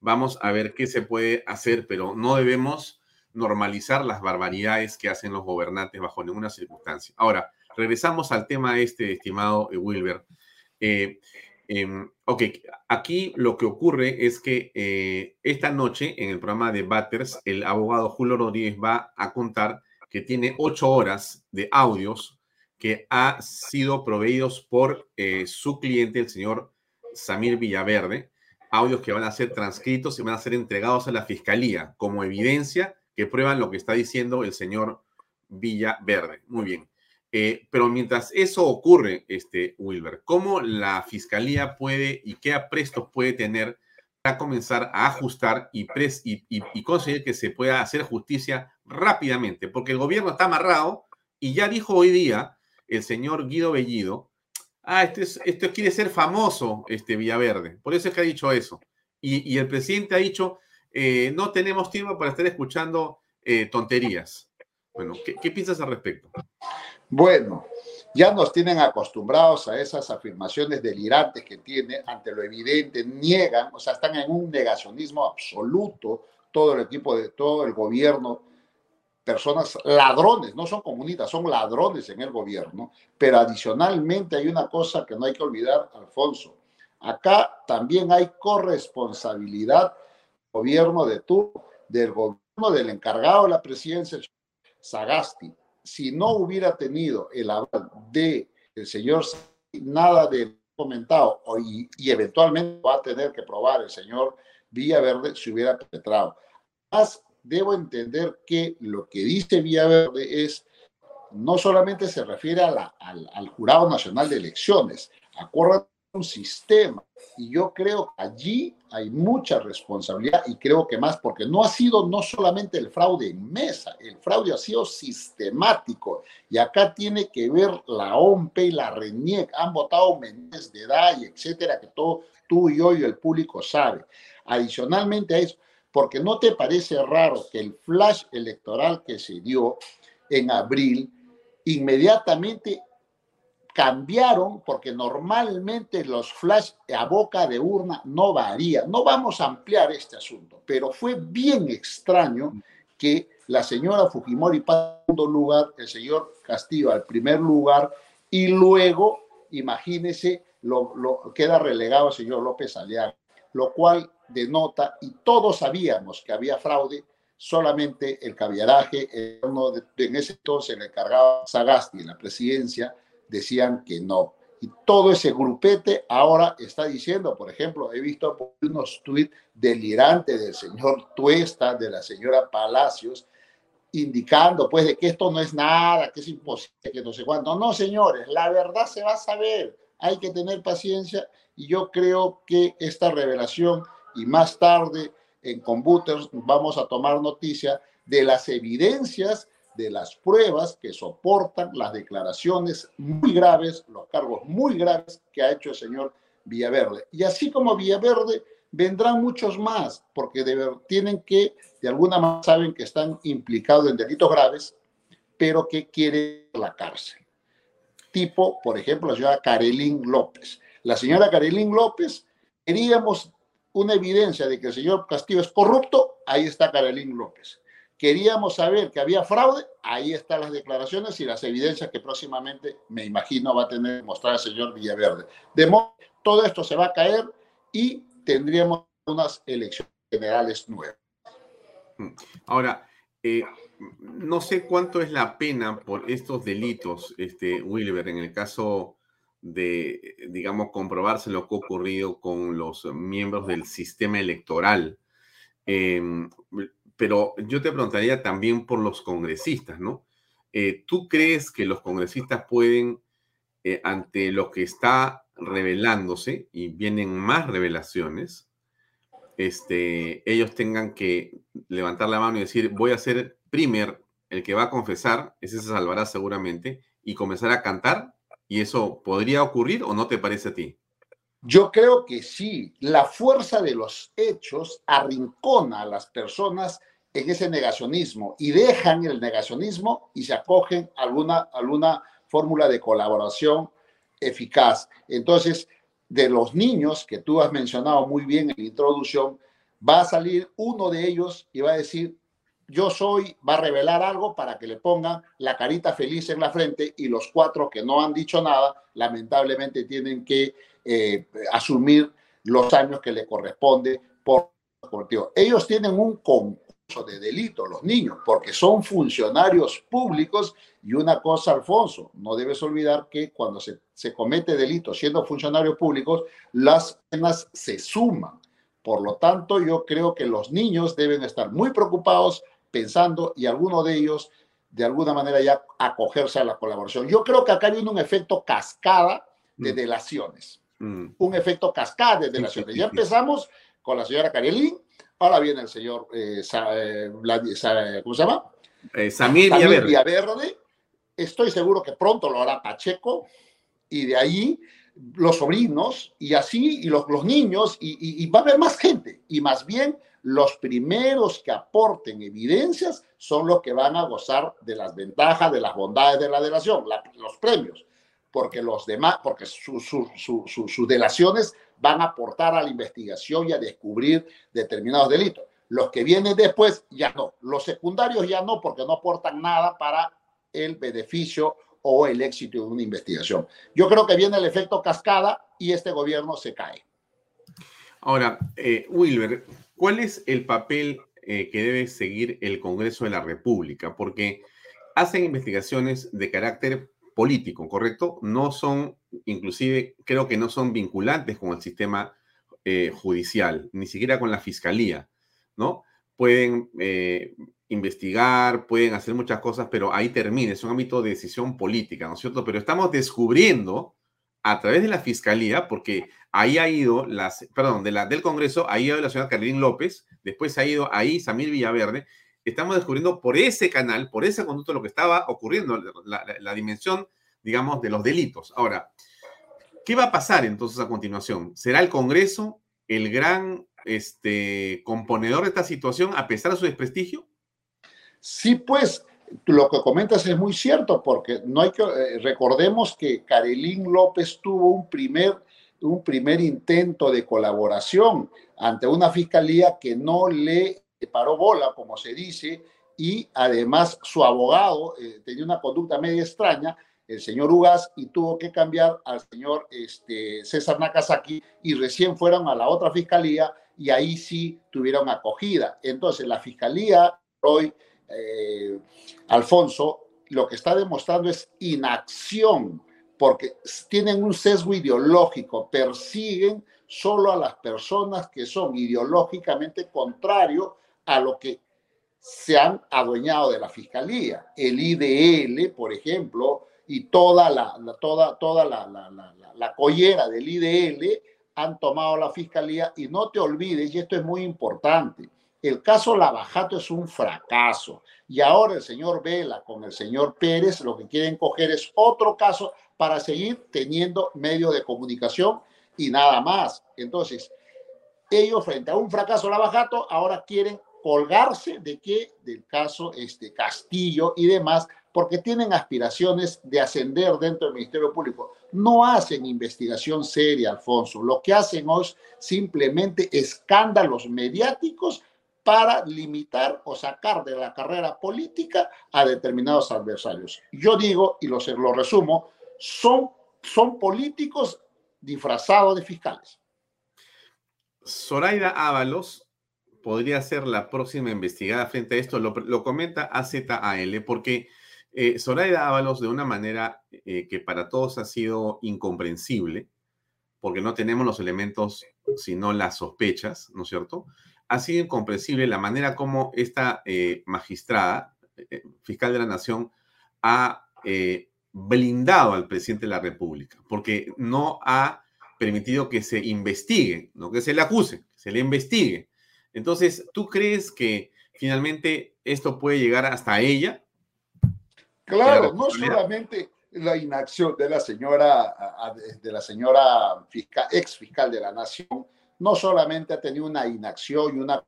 Speaker 1: Vamos a ver qué se puede hacer, pero no debemos normalizar las barbaridades que hacen los gobernantes bajo ninguna circunstancia. Ahora, regresamos al tema este, estimado Wilber. Eh, em, ok, aquí lo que ocurre es que eh, esta noche en el programa de Batters, el abogado Julio Rodríguez va a contar que tiene ocho horas de audios que ha sido proveídos por eh, su cliente, el señor Samir Villaverde, audios que van a ser transcritos y van a ser entregados a la fiscalía como evidencia que prueban lo que está diciendo el señor Villaverde. Muy bien. Eh, pero mientras eso ocurre, este Wilber, ¿cómo la fiscalía puede y qué aprestos puede tener para comenzar a ajustar y, y, conseguir que se pueda hacer justicia rápidamente? Porque el gobierno está amarrado y ya dijo hoy día el señor Guido Bellido ah, este, esto quiere ser famoso, este Villaverde. Por eso es que ha dicho eso. Y, el presidente ha dicho, eh, no tenemos tiempo para estar escuchando eh, tonterías. Bueno, ¿qué, piensas al respecto?
Speaker 6: Bueno, ya nos tienen acostumbrados a esas afirmaciones delirantes que tiene ante lo evidente, niegan, o sea, están en un negacionismo absoluto todo el equipo de todo el gobierno personas ladrones, no son comunistas, son ladrones en el gobierno, pero adicionalmente hay una cosa que no hay que olvidar, Alfonso. Acá también hay corresponsabilidad gobierno de tú, del gobierno del encargado de la presidencia, Sagasti. Si no hubiera tenido el aval de el señor nada de comentado y, y eventualmente va a tener que probar el señor Villaverde se hubiera penetrado. Más debo entender que lo que dice Villaverde es, no solamente se refiere a al, al, Jurado Nacional de Elecciones, acuerda un sistema. Y yo creo que allí hay mucha responsabilidad y creo que más, porque no ha sido no solamente el fraude en mesa, el fraude ha sido sistemático. Y acá tiene que ver la OMP y la RENIEC, han votado menores de edad y etcétera, que todo tú y yo y el público sabe. Adicionalmente a eso, porque no te parece raro que el flash electoral que se dio en abril inmediatamente cambiaron porque normalmente los flash a boca de urna no varían. No vamos a ampliar este asunto, pero fue bien extraño que la señora Fujimori pasó lugar, el señor Castillo al primer lugar y luego, imagínese, lo, lo queda relegado el señor López Aliaga, lo cual denota, y todos sabíamos que había fraude, solamente el caviaraje, en ese entonces el encargado Sagasti en la presidencia, decían que no. Y todo ese grupete ahora está diciendo, por ejemplo, he visto unos tweets delirantes del señor Tuesta, de la señora Palacios, indicando pues de que esto no es nada, que es imposible, que no sé cuánto. No, señores, la verdad se va a saber, hay que tener paciencia y yo creo que esta revelación y más tarde en Computers vamos a tomar noticia de las evidencias de las pruebas que soportan las declaraciones muy graves, los cargos muy graves que ha hecho el señor Villaverde. Y así como Villaverde, vendrán muchos más, porque tienen que, de alguna manera, saben que están implicados en delitos graves, pero que quieren la cárcel. Tipo, por ejemplo, la señora Carelín López. La señora Carelín López, queríamos una evidencia de que el señor Castillo es corrupto, ahí está Carelín López. Queríamos saber que había fraude, ahí están las declaraciones y las evidencias que próximamente, me imagino, va a tener que mostrar el señor Villaverde. De modo, todo esto se va a caer y tendríamos unas elecciones generales nuevas.
Speaker 1: Mm. Ahora, eh, no sé cuánto es la pena por estos delitos, este, Wilber, en el caso de, digamos, comprobarse lo que ha ocurrido con los miembros del sistema electoral. Em, pero yo te preguntaría también por los congresistas, ¿no? Eh, ¿Tú crees que los congresistas pueden, eh, ante lo que está revelándose y vienen más revelaciones, este, ellos tengan que levantar la mano y decir, voy a ser primer, el que va a confesar, ese se salvará seguramente, y comenzar a cantar, y eso podría ocurrir o no te parece a ti?
Speaker 6: Yo creo que sí, la fuerza de los hechos arrincona a las personas en ese negacionismo y dejan el negacionismo y se acogen a alguna, alguna fórmula de colaboración eficaz. Entonces, de los niños que tú has mencionado muy bien en la introducción, va a salir uno de ellos y va a decir, yo soy, va a revelar algo para que le pongan la carita feliz en la frente y los cuatro que no han dicho nada, lamentablemente tienen que eh, asumir los años que le corresponde por, por Ellos tienen un concurso de delito, los niños, porque son funcionarios públicos y una cosa, Alfonso, no debes olvidar que cuando se, se comete delito siendo funcionarios públicos, las penas se suman. Por lo tanto, yo creo que los niños deben estar muy preocupados pensando y algunos de ellos de alguna manera ya acogerse a la colaboración. Yo creo que acá viene un efecto cascada de mm. delaciones. Mm. Un efecto cascada de delaciones. Ya empezamos con la señora Karelín, ahora viene el señor, eh, eh, ¿cómo se llama?
Speaker 1: Eh, Samir, Villaverde
Speaker 6: Estoy seguro que pronto lo hará Pacheco y de ahí los sobrinos y así, y los, los niños, y, va a haber más gente. Y más bien, los primeros que aporten evidencias son los que van a gozar de las ventajas, de las bondades de la delación, los premios, porque los demás, porque sus delaciones van a aportar a la investigación y a descubrir determinados delitos. Los que vienen después ya no, los secundarios ya no, porque no aportan nada para el beneficio o el éxito de una investigación. Yo creo que viene el efecto cascada y este gobierno se cae.
Speaker 1: Ahora, eh, Wilber, ¿cuál es el papel eh, que debe seguir el Congreso de la República? Porque hacen investigaciones de carácter político, ¿correcto? No son, inclusive, creo que no son vinculantes con el sistema eh, judicial, ni siquiera con la fiscalía, ¿no? Pueden investigar, pueden hacer muchas cosas, pero ahí termina, es un ámbito de decisión política, ¿no es cierto? Pero estamos descubriendo a través de la fiscalía, porque ahí ha ido, las, perdón, de la, del Congreso, ahí ha ido la señora Carolín López, después ha ido ahí Samir Villaverde, estamos descubriendo por ese canal, por ese conducto lo que estaba ocurriendo, la, dimensión, digamos, de los delitos. Ahora, ¿qué va a pasar entonces a continuación? ¿Será el Congreso el gran este, componedor de esta situación a pesar de su desprestigio?
Speaker 6: Sí, pues lo que comentas es muy cierto, porque no hay que, eh, recordemos que Carelín López tuvo un primer, un primer intento de colaboración ante una fiscalía que no le paró bola, como se dice, y además su abogado eh, tenía una conducta media extraña, el señor Ugas, y tuvo que cambiar al señor este, César Nakazaki, y recién fueron a la otra fiscalía, y ahí sí tuvieron acogida. Entonces, la fiscalía hoy eh, Alfonso, lo que está demostrando es inacción, porque tienen un sesgo ideológico, persiguen solo a las personas que son ideológicamente contrarios a lo que se han adueñado de la fiscalía. El IDL, por ejemplo, y toda la, toda, toda la, la, la, collera del IDL han tomado la fiscalía y no te olvides, y esto es muy importante, el caso Lavajato es un fracaso. Y ahora el señor Vela con el señor Pérez lo que quieren coger es otro caso para seguir teniendo medios de comunicación y nada más. Entonces, ellos frente a un fracaso Lavajato ahora quieren colgarse de qué? Del caso este Castillo y demás, porque tienen aspiraciones de ascender dentro del Ministerio Público. No hacen investigación seria, Alfonso. Lo que hacen es simplemente escándalos mediáticos para limitar o sacar de la carrera política a determinados adversarios. Yo digo, y lo resumo, son, son políticos disfrazados de fiscales.
Speaker 1: Zoraida Ábalos podría ser la próxima investigada frente a esto, lo, comenta AZAL, porque eh, Zoraida Ábalos, de una manera eh, que para todos ha sido incomprensible, porque no tenemos los elementos, sino las sospechas, ¿no es cierto? Ha sido incomprensible la manera como esta eh, magistrada, eh, fiscal de la Nación, ha blindado al presidente de la República, porque no ha permitido que se investigue, no que se le acuse, que se le investigue. Entonces, ¿tú crees que finalmente esto puede llegar hasta ella?
Speaker 6: Claro, no solamente la inacción de la señora, de la señora fiscal, ex fiscal de la nación, no solamente ha tenido una inacción y una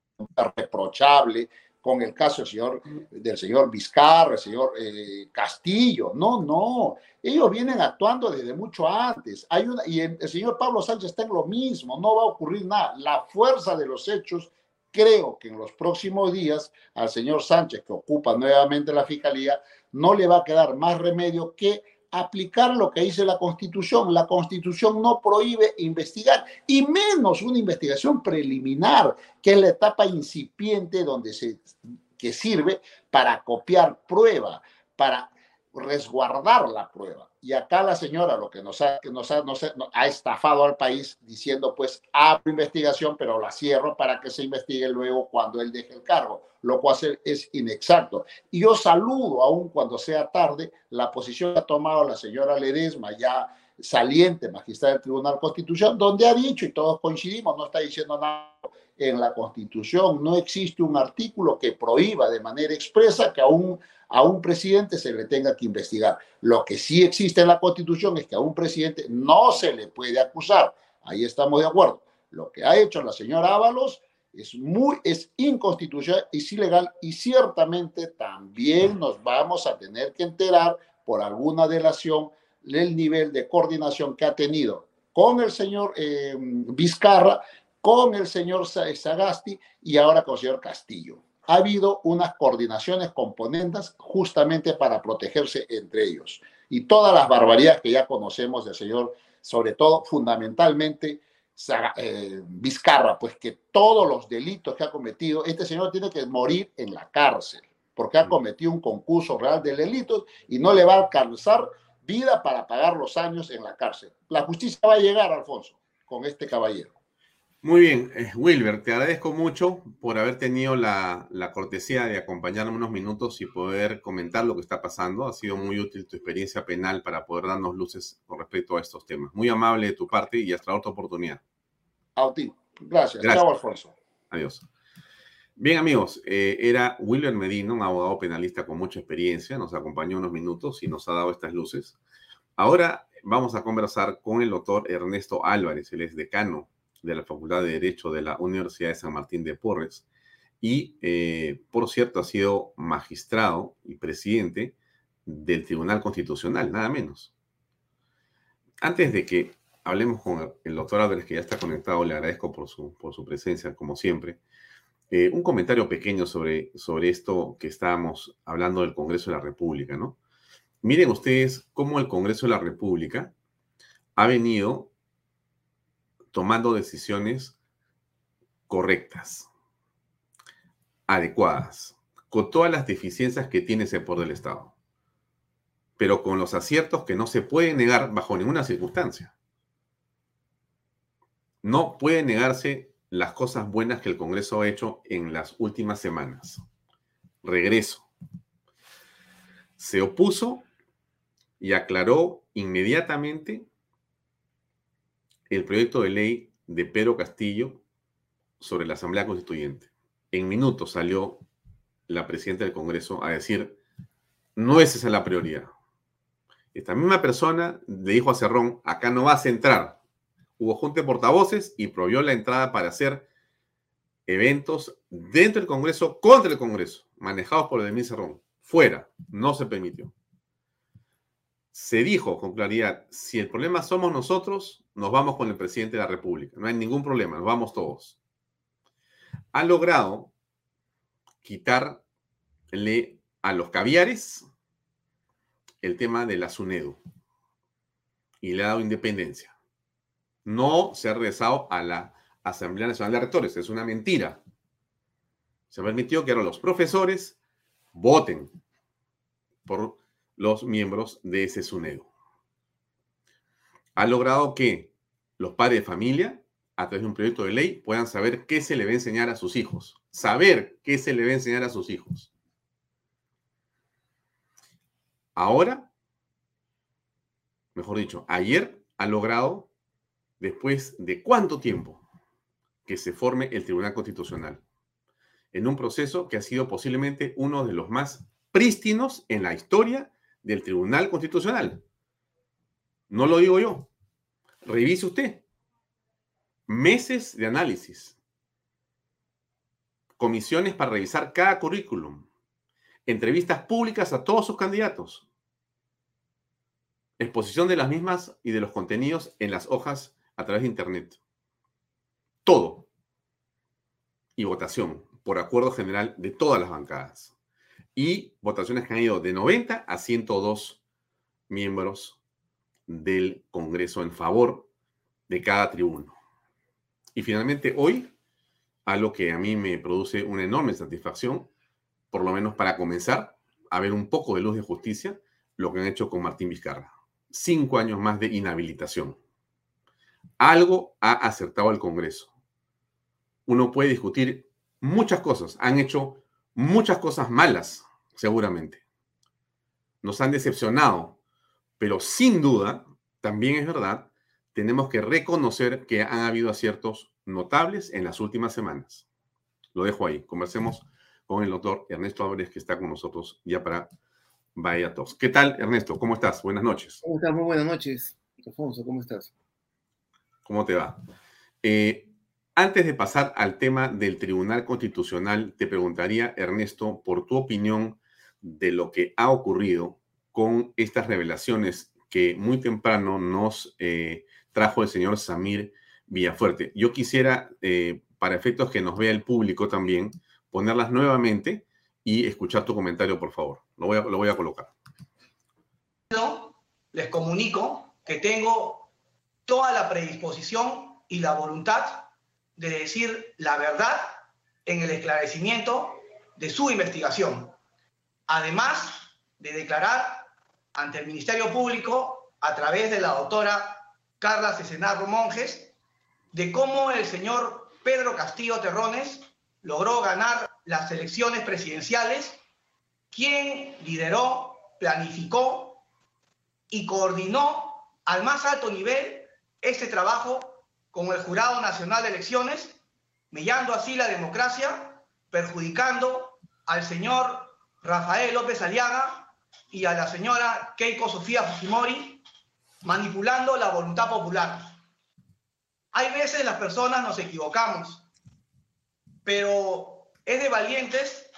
Speaker 6: reprochable con el caso del señor, del Vizcarra, el señor eh, Castillo. No, no. Ellos vienen actuando desde mucho antes. Hay una, y el, el, señor Pablo Sánchez está en lo mismo. No va a ocurrir nada. La fuerza de los hechos, creo que en los próximos días, al señor Sánchez, que ocupa nuevamente la fiscalía, no le va a quedar más remedio que aplicar lo que dice la Constitución. La Constitución no prohíbe investigar, y menos una investigación preliminar, que es la etapa incipiente donde se, que sirve para copiar prueba, para resguardar la prueba. Y acá la señora lo que nos ha, nos ha, nos ha, estafado al país diciendo, pues abro investigación, pero la cierro para que se investigue luego cuando él deje el cargo, lo cual es inexacto. Y yo saludo, aun cuando sea tarde, la posición que ha tomado la señora Ledesma, ya saliente magistrada del Tribunal Constitucional, donde ha dicho, y todos coincidimos, no está diciendo nada en la Constitución, no existe un artículo que prohíba de manera expresa que aún a un presidente se le tenga que investigar. Lo que sí existe en la Constitución es que a un presidente no se le puede acusar. Ahí estamos de acuerdo. Lo que ha hecho la señora Ábalos es muy es inconstitucional, es ilegal y ciertamente también nos vamos a tener que enterar por alguna delación del nivel de coordinación que ha tenido con el señor eh, Vizcarra, con el señor Sagasti y ahora con el señor Castillo ha habido unas coordinaciones componentes justamente para protegerse entre ellos. Y todas las barbaridades que ya conocemos del señor, sobre todo fundamentalmente eh, Vizcarra, pues que todos los delitos que ha cometido, este señor tiene que morir en la cárcel, porque ha mm. cometido un concurso real de delitos y no le va a alcanzar vida para pagar los años en la cárcel. La justicia va a llegar, Alfonso, con este caballero.
Speaker 1: Muy bien, eh, Wilber, te agradezco mucho por haber tenido la, la, cortesía de acompañarme unos minutos y poder comentar lo que está pasando. Ha sido muy útil tu experiencia penal para poder darnos luces con respecto a estos temas. Muy amable de tu parte y hasta otra oportunidad.
Speaker 6: A ti. Gracias. Gracias. Chao, Alfonso.
Speaker 1: Adiós. Bien, amigos, eh, era Wilber Medino, un abogado penalista con mucha experiencia. Nos acompañó unos minutos y nos ha dado estas luces. Ahora vamos a conversar con el doctor Ernesto Álvarez, él es decano de la Facultad de Derecho de la Universidad de San Martín de Porres y, eh, por cierto, ha sido magistrado y presidente del Tribunal Constitucional, nada menos. Antes de que hablemos con el doctor Álvarez, que ya está conectado, le agradezco por su, por su presencia, como siempre. Eh, un comentario pequeño sobre, sobre esto que estábamos hablando del Congreso de la República, ¿no? Miren ustedes cómo el Congreso de la República ha venido tomando decisiones correctas, adecuadas, con todas las deficiencias que tiene ese poder del Estado, pero con los aciertos que no se puede negar bajo ninguna circunstancia. No puede negarse las cosas buenas que el Congreso ha hecho en las últimas semanas. Regreso. Se opuso y aclaró inmediatamente el proyecto de ley de Pedro Castillo sobre la Asamblea Constituyente. en minutos salió la presidenta del Congreso a decir, no es esa la prioridad. Esta misma persona le dijo a Cerrón, acá no vas a entrar. Hubo junta de portavoces y prohibió la entrada para hacer eventos dentro del Congreso, contra el Congreso, manejados por Edmil Cerrón. Fuera, no se permitió. Se dijo con claridad, si el problema somos nosotros, nos vamos con el presidente de la República. No hay ningún problema, nos vamos todos. Ha logrado quitarle a los caviares el tema de la SUNEDU y le ha dado independencia. No se ha regresado a la Asamblea Nacional de Rectores, es una mentira. Se permitió que ahora los profesores voten por los miembros de ese SUNEDU. Ha logrado que los padres de familia, a través de un proyecto de ley, puedan saber qué se le va a enseñar a sus hijos. Saber qué se le va a enseñar a sus hijos. Ahora, mejor dicho, ayer ha logrado, después de cuánto tiempo, que se forme el Tribunal Constitucional, en un proceso que ha sido posiblemente uno de los más prístinos en la historia del Tribunal Constitucional. No lo digo yo. Revise usted. Meses de análisis. Comisiones para revisar cada currículum. Entrevistas públicas a todos sus candidatos. Exposición de las mismas y de los contenidos en las hojas a través de Internet. Todo. Y votación por acuerdo general de todas las bancadas y votaciones que han ido de 90 a 102 miembros del Congreso en favor de cada tribuno. Y finalmente hoy, algo que a mí me produce una enorme satisfacción, por lo menos para comenzar a ver un poco de luz de justicia, lo que han hecho con Martín Vizcarra. Cinco años más de inhabilitación. Algo ha acertado el Congreso. Uno puede discutir muchas cosas. Han hecho muchas cosas malas seguramente. Nos han decepcionado, pero sin duda, también es verdad, tenemos que reconocer que han habido aciertos notables en las últimas semanas. Lo dejo ahí. Conversemos con el doctor Ernesto Álvarez, que está con nosotros ya para Vaya Tos. ¿Qué tal, Ernesto? ¿Cómo estás? Buenas noches.
Speaker 7: ¿Cómo estás? Muy buenas noches. Alfonso, ¿cómo estás?
Speaker 1: ¿Cómo te va? Eh, antes de pasar al tema del Tribunal Constitucional, te preguntaría, Ernesto, por tu opinión de lo que ha ocurrido con estas revelaciones que muy temprano nos eh, trajo el señor Samir Villafuerte. Yo quisiera, eh, para efectos que nos vea el público también, ponerlas nuevamente y escuchar tu comentario, por favor. Lo voy a, lo voy a colocar.
Speaker 2: Les comunico que tengo toda la predisposición y la voluntad de decir la verdad en el esclarecimiento de su investigación además de declarar ante el Ministerio Público, a través de la doctora Carla Cesenarro Monjes, de cómo el señor Pedro Castillo Terrones logró ganar las elecciones presidenciales, quien lideró, planificó y coordinó al más alto nivel este trabajo con el Jurado Nacional de Elecciones, mellando así la democracia, perjudicando al señor Rafael López Aliaga y a la señora Keiko Sofía Fujimori manipulando la voluntad popular. Hay veces las personas nos equivocamos, pero es de valientes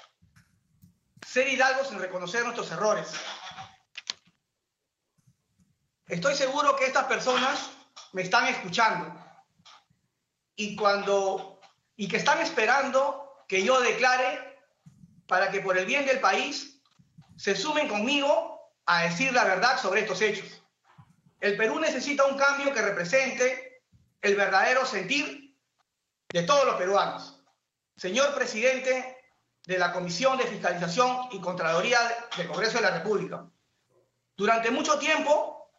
Speaker 2: ser hidalgos sin reconocer nuestros errores. Estoy seguro que estas personas me están escuchando y cuando y que están esperando que yo declare para que por el bien del país se sumen conmigo a decir la verdad sobre estos hechos. El Perú necesita un cambio que represente el verdadero sentir de todos los peruanos. Señor presidente de la Comisión de Fiscalización y Contraloría del Congreso de la República, durante mucho tiempo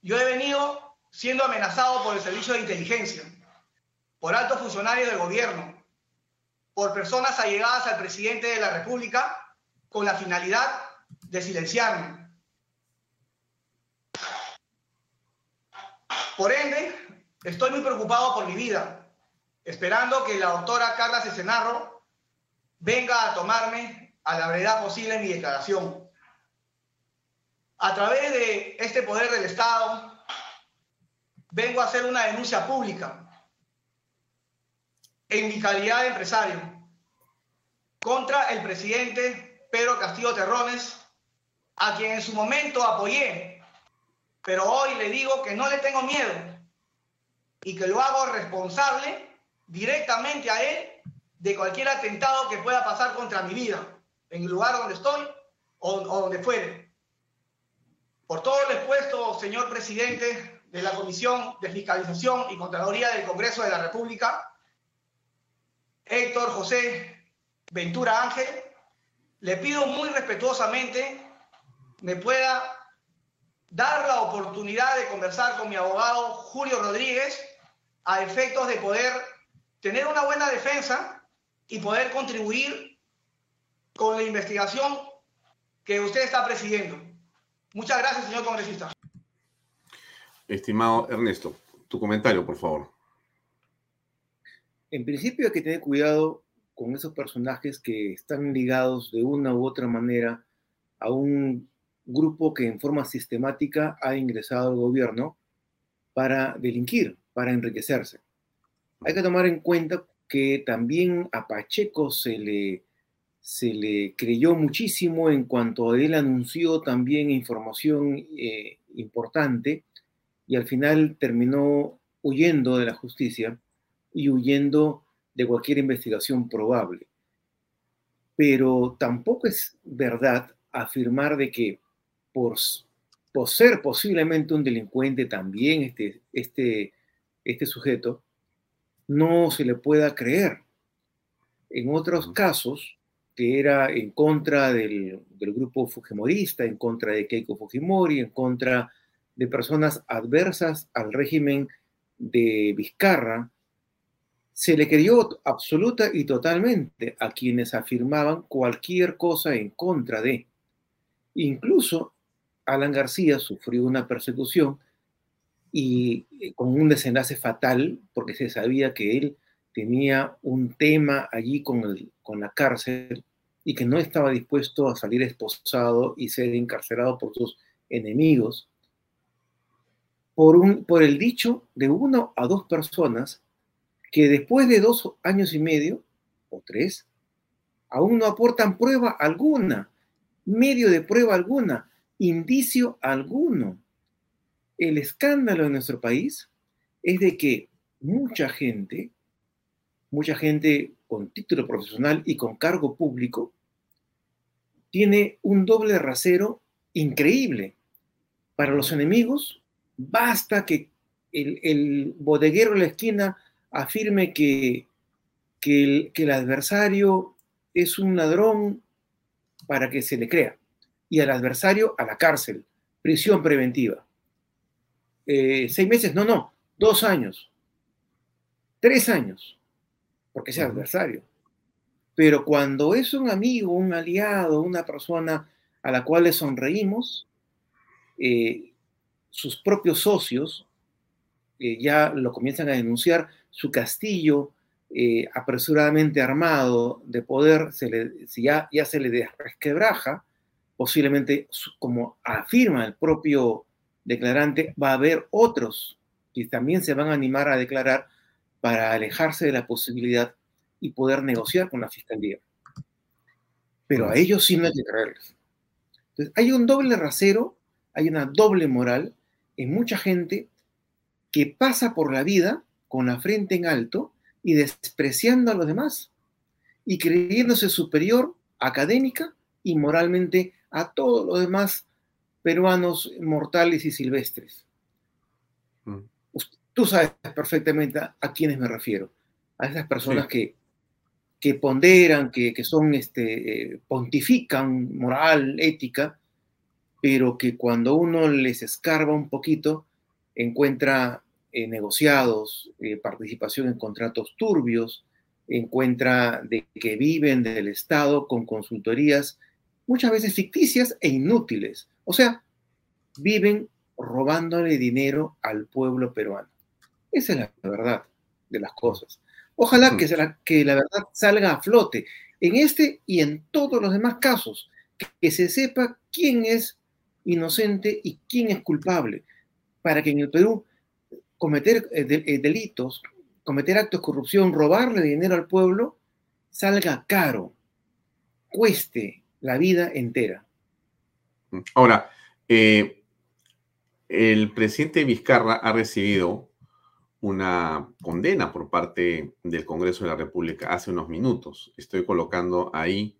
Speaker 2: yo he venido siendo amenazado por el Servicio de Inteligencia, por altos funcionarios del gobierno, por personas allegadas al presidente de la República con la finalidad de silenciarme. Por ende, estoy muy preocupado por mi vida, esperando que la doctora Carla Cesenarro venga a tomarme a la verdad posible mi declaración. A través de este poder del Estado, vengo a hacer una denuncia pública en mi calidad de empresario contra el presidente Pedro Castillo Terrones, a quien en su momento apoyé, pero hoy le digo que no le tengo miedo y que lo hago responsable directamente a él de cualquier atentado que pueda pasar contra mi vida, en el lugar donde estoy o, o donde fuere. Por todo lo expuesto, señor presidente de la Comisión de Fiscalización y Contraloría del Congreso de la República, Héctor José Ventura Ángel, le pido muy respetuosamente me pueda dar la oportunidad de conversar con mi abogado Julio Rodríguez a efectos de poder tener una buena defensa y poder contribuir con la investigación que usted está presidiendo. Muchas gracias, señor congresista.
Speaker 1: Estimado Ernesto, tu comentario, por favor.
Speaker 7: En principio hay que tener cuidado con esos personajes que están ligados de una u otra manera a un grupo que en forma sistemática ha ingresado al gobierno para delinquir, para enriquecerse. Hay que tomar en cuenta que también a Pacheco se le, creyó muchísimo en cuanto a él anunció también información eh, importante y al final terminó huyendo de la justicia y huyendo de cualquier investigación probable. Pero tampoco es verdad afirmar de que por, por ser posiblemente un delincuente también este, este, este sujeto, no se le pueda creer. En otros casos, que era en contra del, del, grupo fujimorista, en contra de Keiko Fujimori, en contra de personas adversas al régimen de Vizcarra, se le creyó absoluta y totalmente a quienes afirmaban cualquier cosa en contra de. Incluso Alan García sufrió una persecución y eh, con un desenlace fatal, porque se sabía que él tenía un tema allí con, la cárcel y que no estaba dispuesto a salir esposado y ser encarcelado por sus enemigos, por, por el dicho de uno a dos personas que después de dos años y medio o tres, aún no aportan prueba alguna, medio de prueba alguna, indicio alguno. El escándalo en nuestro país es de que mucha gente, mucha gente con título profesional y con cargo público, tiene un doble rasero increíble. Para los enemigos, basta que el, el bodeguero de la esquina afirme que, que, el, que el adversario es un ladrón para que se le crea. Y al adversario a la cárcel, prisión preventiva. Eh, seis meses, no, no, dos años, tres años, porque es adversario. Pero cuando es un amigo, un aliado, una persona a la cual le sonreímos, eh, sus propios socios eh, ya lo comienzan a denunciar su castillo eh, apresuradamente armado de poder, se le, si ya, ya se le desquebraja, posiblemente, como afirma el propio declarante, va a haber otros que también se van a animar a declarar para alejarse de la posibilidad y poder negociar con la fiscalía. Pero a ellos sí no hay que creerles. Entonces, hay un doble rasero, hay una doble moral en mucha gente que pasa por la vida con la frente en alto y despreciando a los demás y creyéndose superior académica y moralmente a todos los demás peruanos mortales y silvestres. Mm. Tú sabes perfectamente a, a, quiénes me refiero, a esas personas sí. que, que ponderan, que, que son, este, eh, pontifican moral, ética, pero que cuando uno les escarba un poquito, encuentra eh, negociados, eh, participación en contratos turbios, encuentra de que viven del Estado con consultorías muchas veces ficticias e inútiles. O sea, viven robándole dinero al pueblo peruano. Esa es la verdad de las cosas. Ojalá que, la, que la verdad salga a flote. En este y en todos los demás casos, que se sepa quién es inocente y quién es culpable, para que en el Perú cometer eh, eh, delitos, cometer actos de corrupción, robarle dinero al pueblo, salga caro, cueste la vida entera.
Speaker 1: Ahora, eh, el presidente Vizcarra ha recibido una condena por parte del Congreso de la República hace unos minutos. Estoy colocando ahí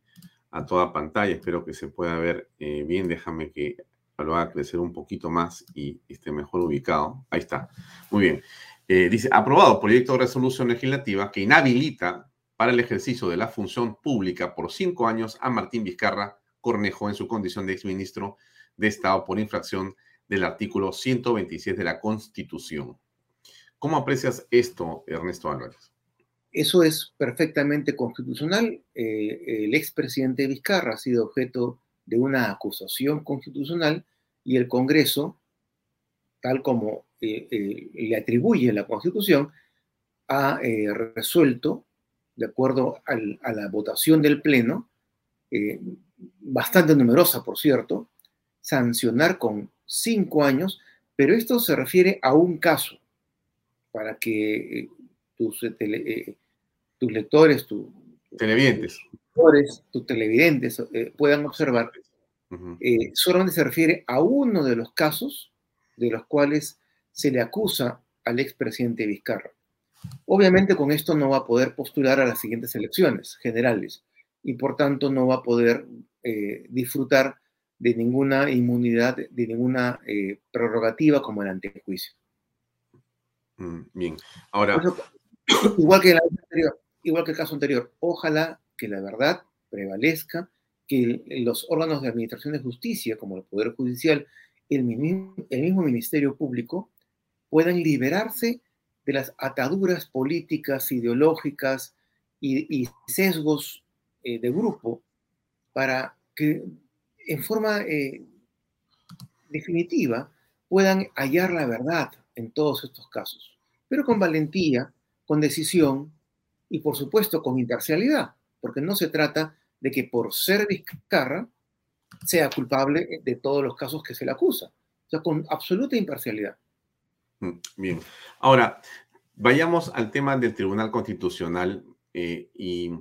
Speaker 1: a toda pantalla, espero que se pueda ver bien. Déjame que lo haga crecer un poquito más y esté mejor ubicado. Ahí está. Muy bien. Eh, dice, aprobado proyecto de resolución legislativa que inhabilita para el ejercicio de la función pública por cinco años a Martín Vizcarra Cornejo en su condición de exministro de Estado por infracción del artículo 126 de la Constitución. ¿Cómo aprecias esto, Ernesto Álvarez?
Speaker 7: Eso es perfectamente constitucional. Eh, el expresidente Vizcarra ha sido objeto de una acusación constitucional y el Congreso, tal como eh, eh, le atribuye la Constitución, ha resuelto, de acuerdo a la votación del Pleno, bastante numerosa, por cierto, sancionar con cinco años, pero esto se refiere a un caso, para que tus, tele, tus lectores, tus
Speaker 1: televidentes,
Speaker 7: tus televidentes eh, puedan observar, eh, solamente se refiere a uno de los casos de los cuales se le acusa al expresidente Vizcarra. Obviamente con esto no va a poder postular a las siguientes elecciones generales y por tanto no va a poder eh, disfrutar de ninguna inmunidad, de ninguna prerrogativa como el antejuicio.
Speaker 1: Mm, bien, ahora...
Speaker 7: igual que el anterior, igual que el caso anterior, ojalá que la verdad prevalezca, que los órganos de administración de justicia, como el Poder Judicial, el mismo, Ministerio Público, puedan liberarse de las ataduras políticas, ideológicas y, sesgos eh, de grupo para que en forma eh, definitiva puedan hallar la verdad en todos estos casos, pero con valentía, con decisión y por supuesto con imparcialidad, porque no se trata de que por ser Vizcarra sea culpable de todos los casos que se le acusa, o sea, con absoluta imparcialidad.
Speaker 1: Mm, bien, ahora vayamos al tema del Tribunal Constitucional eh, y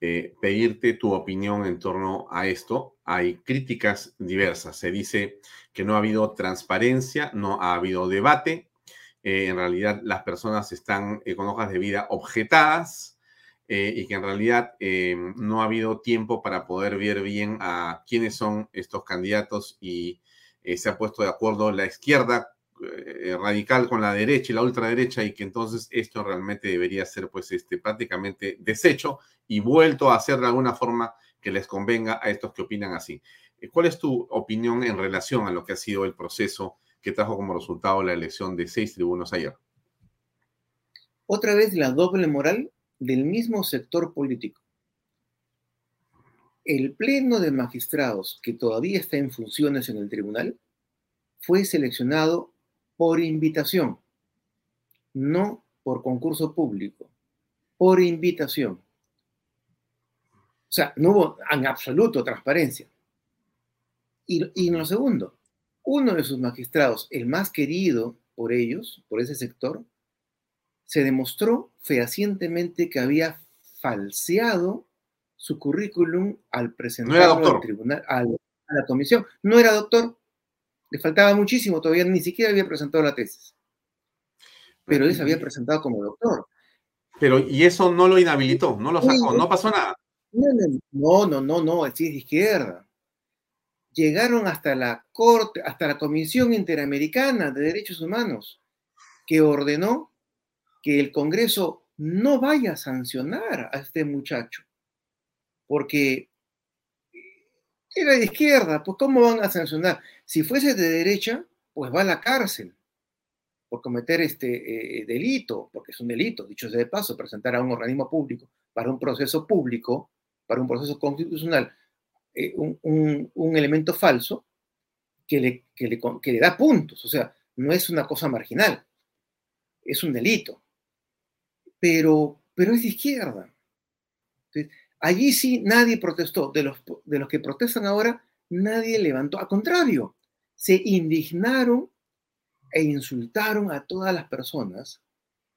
Speaker 1: eh, pedirte tu opinión en torno a esto. Hay críticas diversas. Se dice que no ha habido transparencia, no ha habido debate, eh, en realidad las personas están con hojas de vida objetadas eh, y que en realidad no ha habido tiempo para poder ver bien a quiénes son estos candidatos y se ha puesto de acuerdo la izquierda radical con la derecha y la ultraderecha y que entonces esto realmente debería ser pues este prácticamente deshecho y vuelto a hacer de alguna forma que les convenga a estos que opinan así. ¿Cuál es tu opinión en relación a lo que ha sido el proceso que trajo como resultado la elección de seis tribunos ayer.
Speaker 7: Otra vez la doble moral del mismo sector político. El pleno de magistrados que todavía está en funciones en el tribunal fue seleccionado por invitación, no por concurso público, por invitación. O sea, no hubo en absoluto transparencia. Y, y en lo segundo, uno de sus magistrados, el más querido por ellos, por ese sector, se demostró fehacientemente que había falseado su currículum al presentarlo al tribunal, a la comisión. No era doctor, le faltaba muchísimo, todavía ni siquiera había presentado la tesis. Pero él se había presentado como doctor.
Speaker 1: Pero, y eso no lo inhabilitó, no lo sacó, no pasó nada.
Speaker 7: No, no, no, no, es de izquierda llegaron hasta la Corte, hasta la Comisión Interamericana de Derechos Humanos, que ordenó que el Congreso no vaya a sancionar a este muchacho, porque era de izquierda, pues ¿cómo van a sancionar? Si fuese de derecha, pues va a la cárcel por cometer este eh, delito, porque es un delito, dicho sea de paso, presentar a un organismo público para un proceso público, para un proceso constitucional, eh, un, elemento falso que le, le, da puntos. O sea, no es una cosa marginal, es un delito. Pero, pero es de izquierda. Allí sí nadie protestó. De los, de los que protestan ahora, nadie levantó. Al contrario, se indignaron e insultaron a todas las personas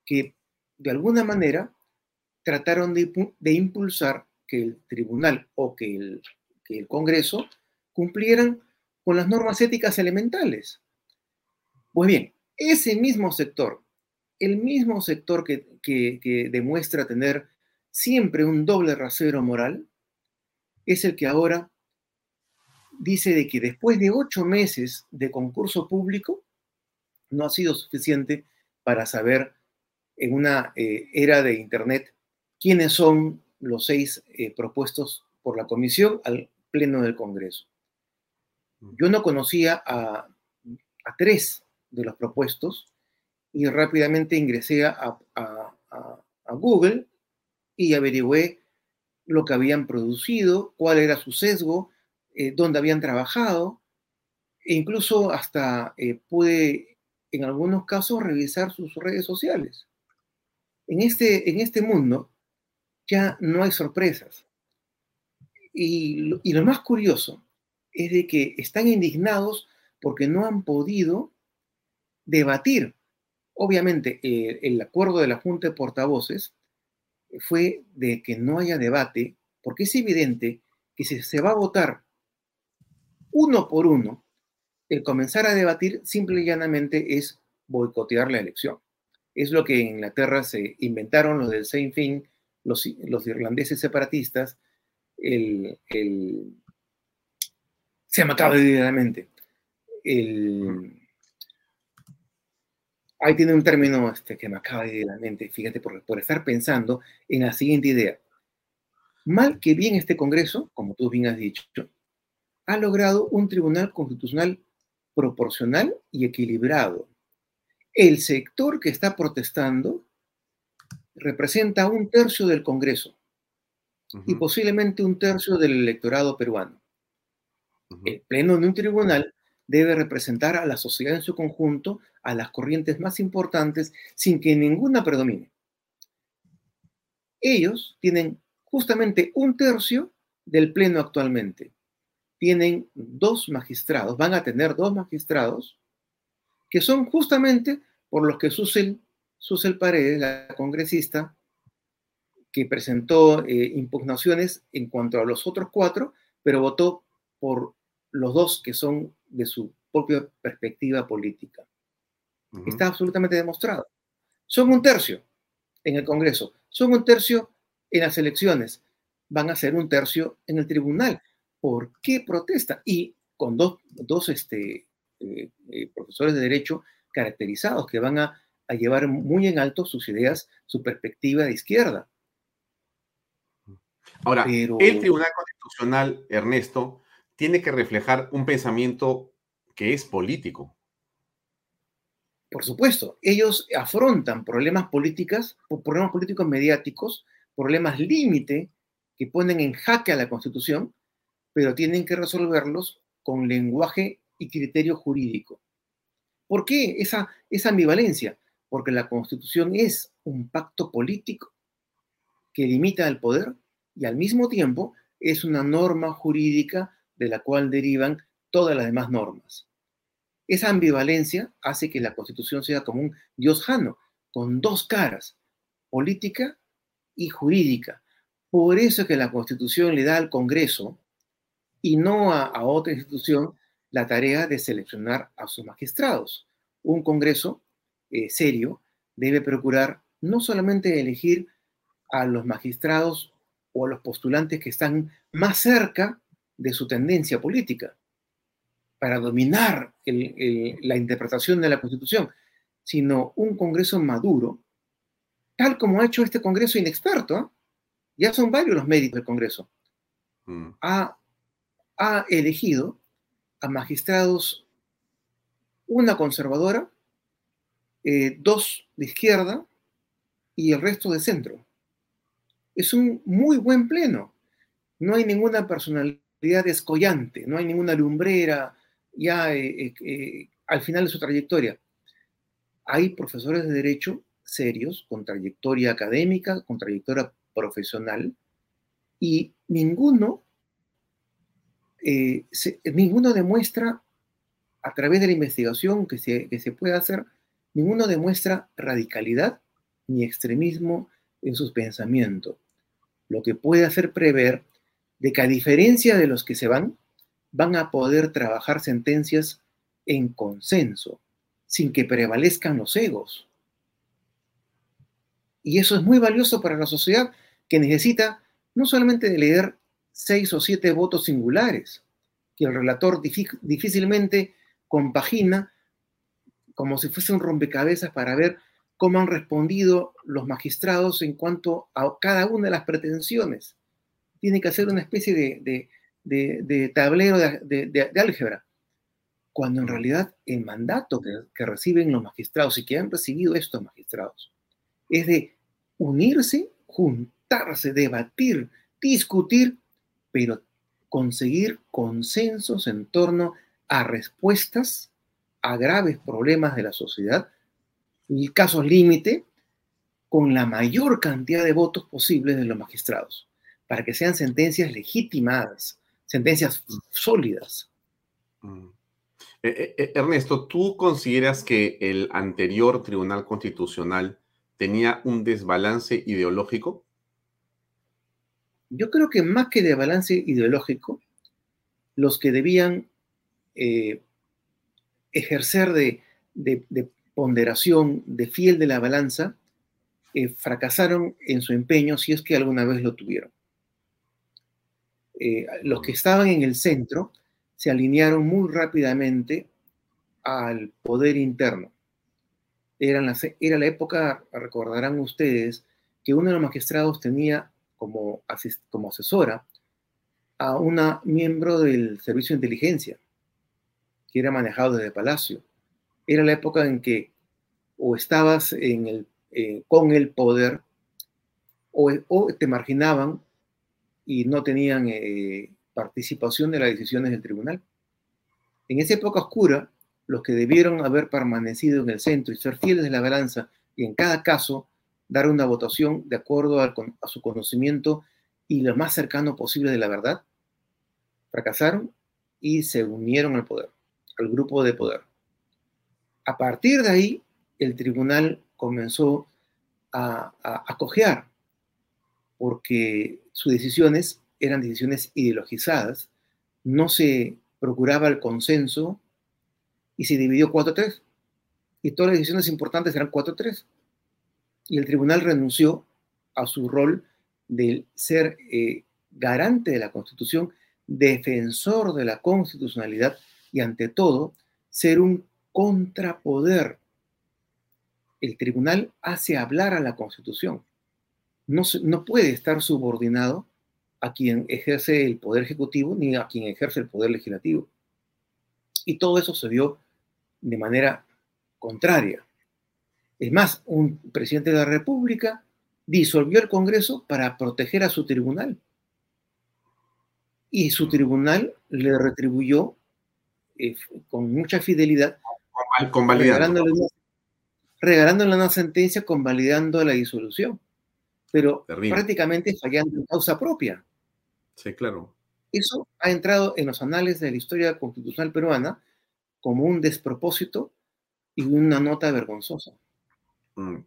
Speaker 7: que de alguna manera trataron de, de impulsar que el tribunal o que el, que el Congreso cumplieran con las normas éticas elementales. Pues bien, ese mismo sector, el mismo sector que, que, demuestra tener siempre un doble rasero moral, es el que ahora dice de que después de ocho meses de concurso público, no ha sido suficiente para saber en una eh, era de Internet quiénes son los seis eh, propuestos por la comisión al Pleno del Congreso. Yo no conocía a, tres de los propuestos y rápidamente ingresé a, Google y averigüé lo que habían producido, cuál era su sesgo, eh, dónde habían trabajado, e incluso hasta eh, pude en algunos casos revisar sus redes sociales. En este, en este mundo ya no hay sorpresas. Y, y lo más curioso es de que están indignados porque no han podido debatir. Obviamente, eh, el acuerdo de la Junta de Portavoces fue de que no haya debate, porque es evidente que si se va a votar uno por uno, el comenzar a debatir simple y llanamente es boicotear la elección. Es lo que en Inglaterra se inventaron los del Sinn Féin, los, irlandeses separatistas, el, se me acaba de ir de la mente. Ahí tiene un término este, que me acaba de ir de la mente, fíjate, por, por estar pensando en la siguiente idea. Mal que bien este Congreso, como tú bien has dicho, ha logrado un tribunal constitucional proporcional y equilibrado. El sector que está protestando representa un tercio del Congreso y posiblemente un tercio del electorado peruano. El pleno de un tribunal debe representar a la sociedad en su conjunto, a las corrientes más importantes, sin que ninguna predomine. Ellos tienen justamente un tercio del pleno actualmente. Tienen dos magistrados, van a tener dos magistrados, que son justamente por los que Susel, Susel Paredes, la congresista, que presentó eh, impugnaciones en cuanto a los otros cuatro, pero votó por los dos que son de su propia perspectiva política. Está absolutamente demostrado. Son un tercio en el Congreso, son un tercio en las elecciones, van a ser un tercio en el tribunal. ¿Por qué protesta? Y con dos, dos este, eh, eh, profesores de derecho caracterizados que van a, llevar muy en alto sus ideas, su perspectiva de izquierda.
Speaker 1: Ahora, el Tribunal Constitucional, Ernesto, tiene que reflejar un pensamiento que es político.
Speaker 7: Por supuesto, ellos afrontan problemas políticos, problemas políticos mediáticos, problemas límite que ponen en jaque a la Constitución, pero tienen que resolverlos con lenguaje y criterio jurídico. ¿Por qué esa, esa ambivalencia? Porque la Constitución es un pacto político que limita el poder y al mismo tiempo es una norma jurídica de la cual derivan todas las demás normas. Esa ambivalencia hace que la Constitución sea como un Dios jano, con dos caras, política y jurídica. Por eso es que la Constitución le da al Congreso y no a, otra institución la tarea de seleccionar a sus magistrados. Un Congreso eh, serio debe procurar no solamente elegir a los magistrados o a los postulantes que están más cerca de su tendencia política para dominar la interpretación de la Constitución, sino un Congreso maduro, tal como ha hecho este Congreso inexperto. ¿ah? Ya son varios los méritos del Congreso. Mm. Ha, elegido a magistrados, una conservadora, eh, dos de izquierda y el resto de centro. Es un muy buen pleno. No hay ninguna personalidad descollante, no hay ninguna lumbrera ya eh, eh, eh, al final de su trayectoria. Hay profesores de derecho serios, con trayectoria académica, con trayectoria profesional, Y ninguno, ninguno demuestra, a través de la investigación que se, que se puede hacer, ninguno demuestra radicalidad ni extremismo en sus pensamientos, lo que puede hacer prever de que a diferencia de los que se van, van a poder trabajar sentencias en consenso, sin que prevalezcan los egos. Y eso es muy valioso para la sociedad que necesita no solamente de leer seis o siete votos singulares, que el relator difícilmente compagina como si fuese un rompecabezas para ver cómo han respondido los magistrados en cuanto a cada una de las pretensiones. Tiene que hacer una especie de, tablero de, álgebra, cuando en realidad el mandato que, reciben los magistrados y que han recibido estos magistrados es de unirse, juntarse, debatir, discutir, pero conseguir consensos en torno a respuestas a graves problemas de la sociedad y casos límite con la mayor cantidad de votos posibles de los magistrados, para que sean sentencias legitimadas, sentencias sólidas.
Speaker 1: Mm. Eh, eh, eh, Ernesto, ¿tú consideras que el anterior Tribunal Constitucional tenía un desbalance ideológico?
Speaker 7: Yo creo que más que de balance ideológico, los que debían eh, ejercer de, ponderación, de fiel de la balanza, fracasaron en su empeño si es que alguna vez lo tuvieron. Eh, los que estaban en el centro se alinearon muy rápidamente al poder interno era la época, recordarán ustedes, que uno de los magistrados tenía como, como asesora a una miembro del servicio de inteligencia, que era manejado desde Palacio. Era la época en que o estabas en el, eh, con el poder o, te marginaban y no tenían eh, participación de las decisiones del tribunal. En esa época oscura, los que debieron haber permanecido en el centro y ser fieles de la balanza y en cada caso dar una votación de acuerdo a, su conocimiento y lo más cercano posible de la verdad, fracasaron y se unieron al poder, al grupo de poder. A partir de ahí, el tribunal comenzó a, a, porque sus decisiones eran decisiones ideologizadas, no se procuraba el consenso y se dividió 4-3. Y todas las decisiones importantes eran 4-3. Y el tribunal renunció a su rol de ser eh, garante de la Constitución, defensor de la constitucionalidad y ante todo ser un contrapoder. El tribunal hace hablar a la Constitución. No, no puede estar subordinado a quien ejerce el poder ejecutivo ni a quien ejerce el poder legislativo. Y todo eso se dio de manera contraria. Es más, un presidente de la República disolvió el Congreso para proteger a su tribunal. Y su tribunal le retribuyó eh, con mucha fidelidad, regalándole una, regalándole una, sentencia convalidando la disolución, pero prácticamente fallando en causa propia.
Speaker 1: Sí, claro.
Speaker 7: Eso ha entrado en los anales de la historia constitucional peruana como un despropósito y una nota vergonzosa.
Speaker 1: Mm.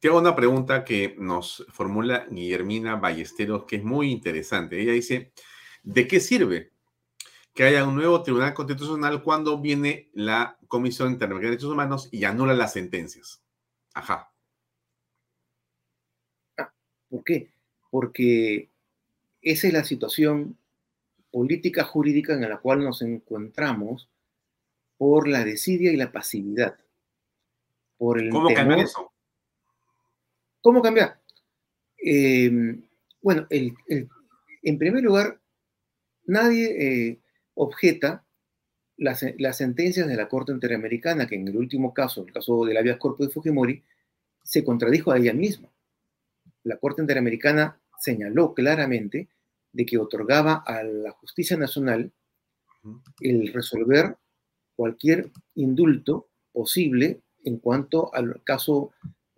Speaker 1: Tengo una pregunta que nos formula Guillermina Ballesteros, que es muy interesante. Ella dice, ¿de qué sirve que haya un nuevo Tribunal Constitucional cuando viene la Comisión Interamericana de Derechos Humanos y anula las sentencias? Ajá.
Speaker 7: ¿Por qué? Porque esa es la situación política jurídica en la cual nos encontramos por la desidia y la pasividad. Por el
Speaker 1: ¿Cómo cambiar eso?
Speaker 7: ¿Cómo cambiar? Em, bueno, en primer lugar, nadie eh, objeta las, sentencias de la Corte Interamericana, que en el último caso, el caso de la Vía corpus de Fujimori, se contradijo a ella misma. La Corte Interamericana señaló claramente de que otorgaba a la justicia nacional el resolver cualquier indulto posible en cuanto al caso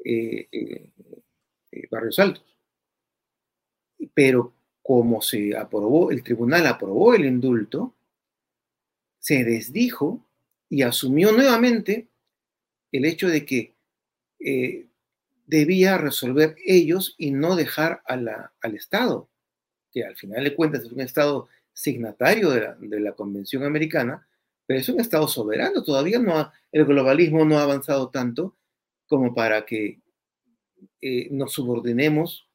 Speaker 7: eh, eh, eh, Barrios Altos. Pero como se aprobó, el tribunal aprobó el indulto, se desdijo y asumió nuevamente el hecho de que eh, debía resolver ellos y no dejar a al Estado, que al final de cuentas es un Estado signatario de la, de la Convención Americana, pero es un Estado soberano, todavía no el globalismo no ha avanzado tanto como para que eh, nos subordinemos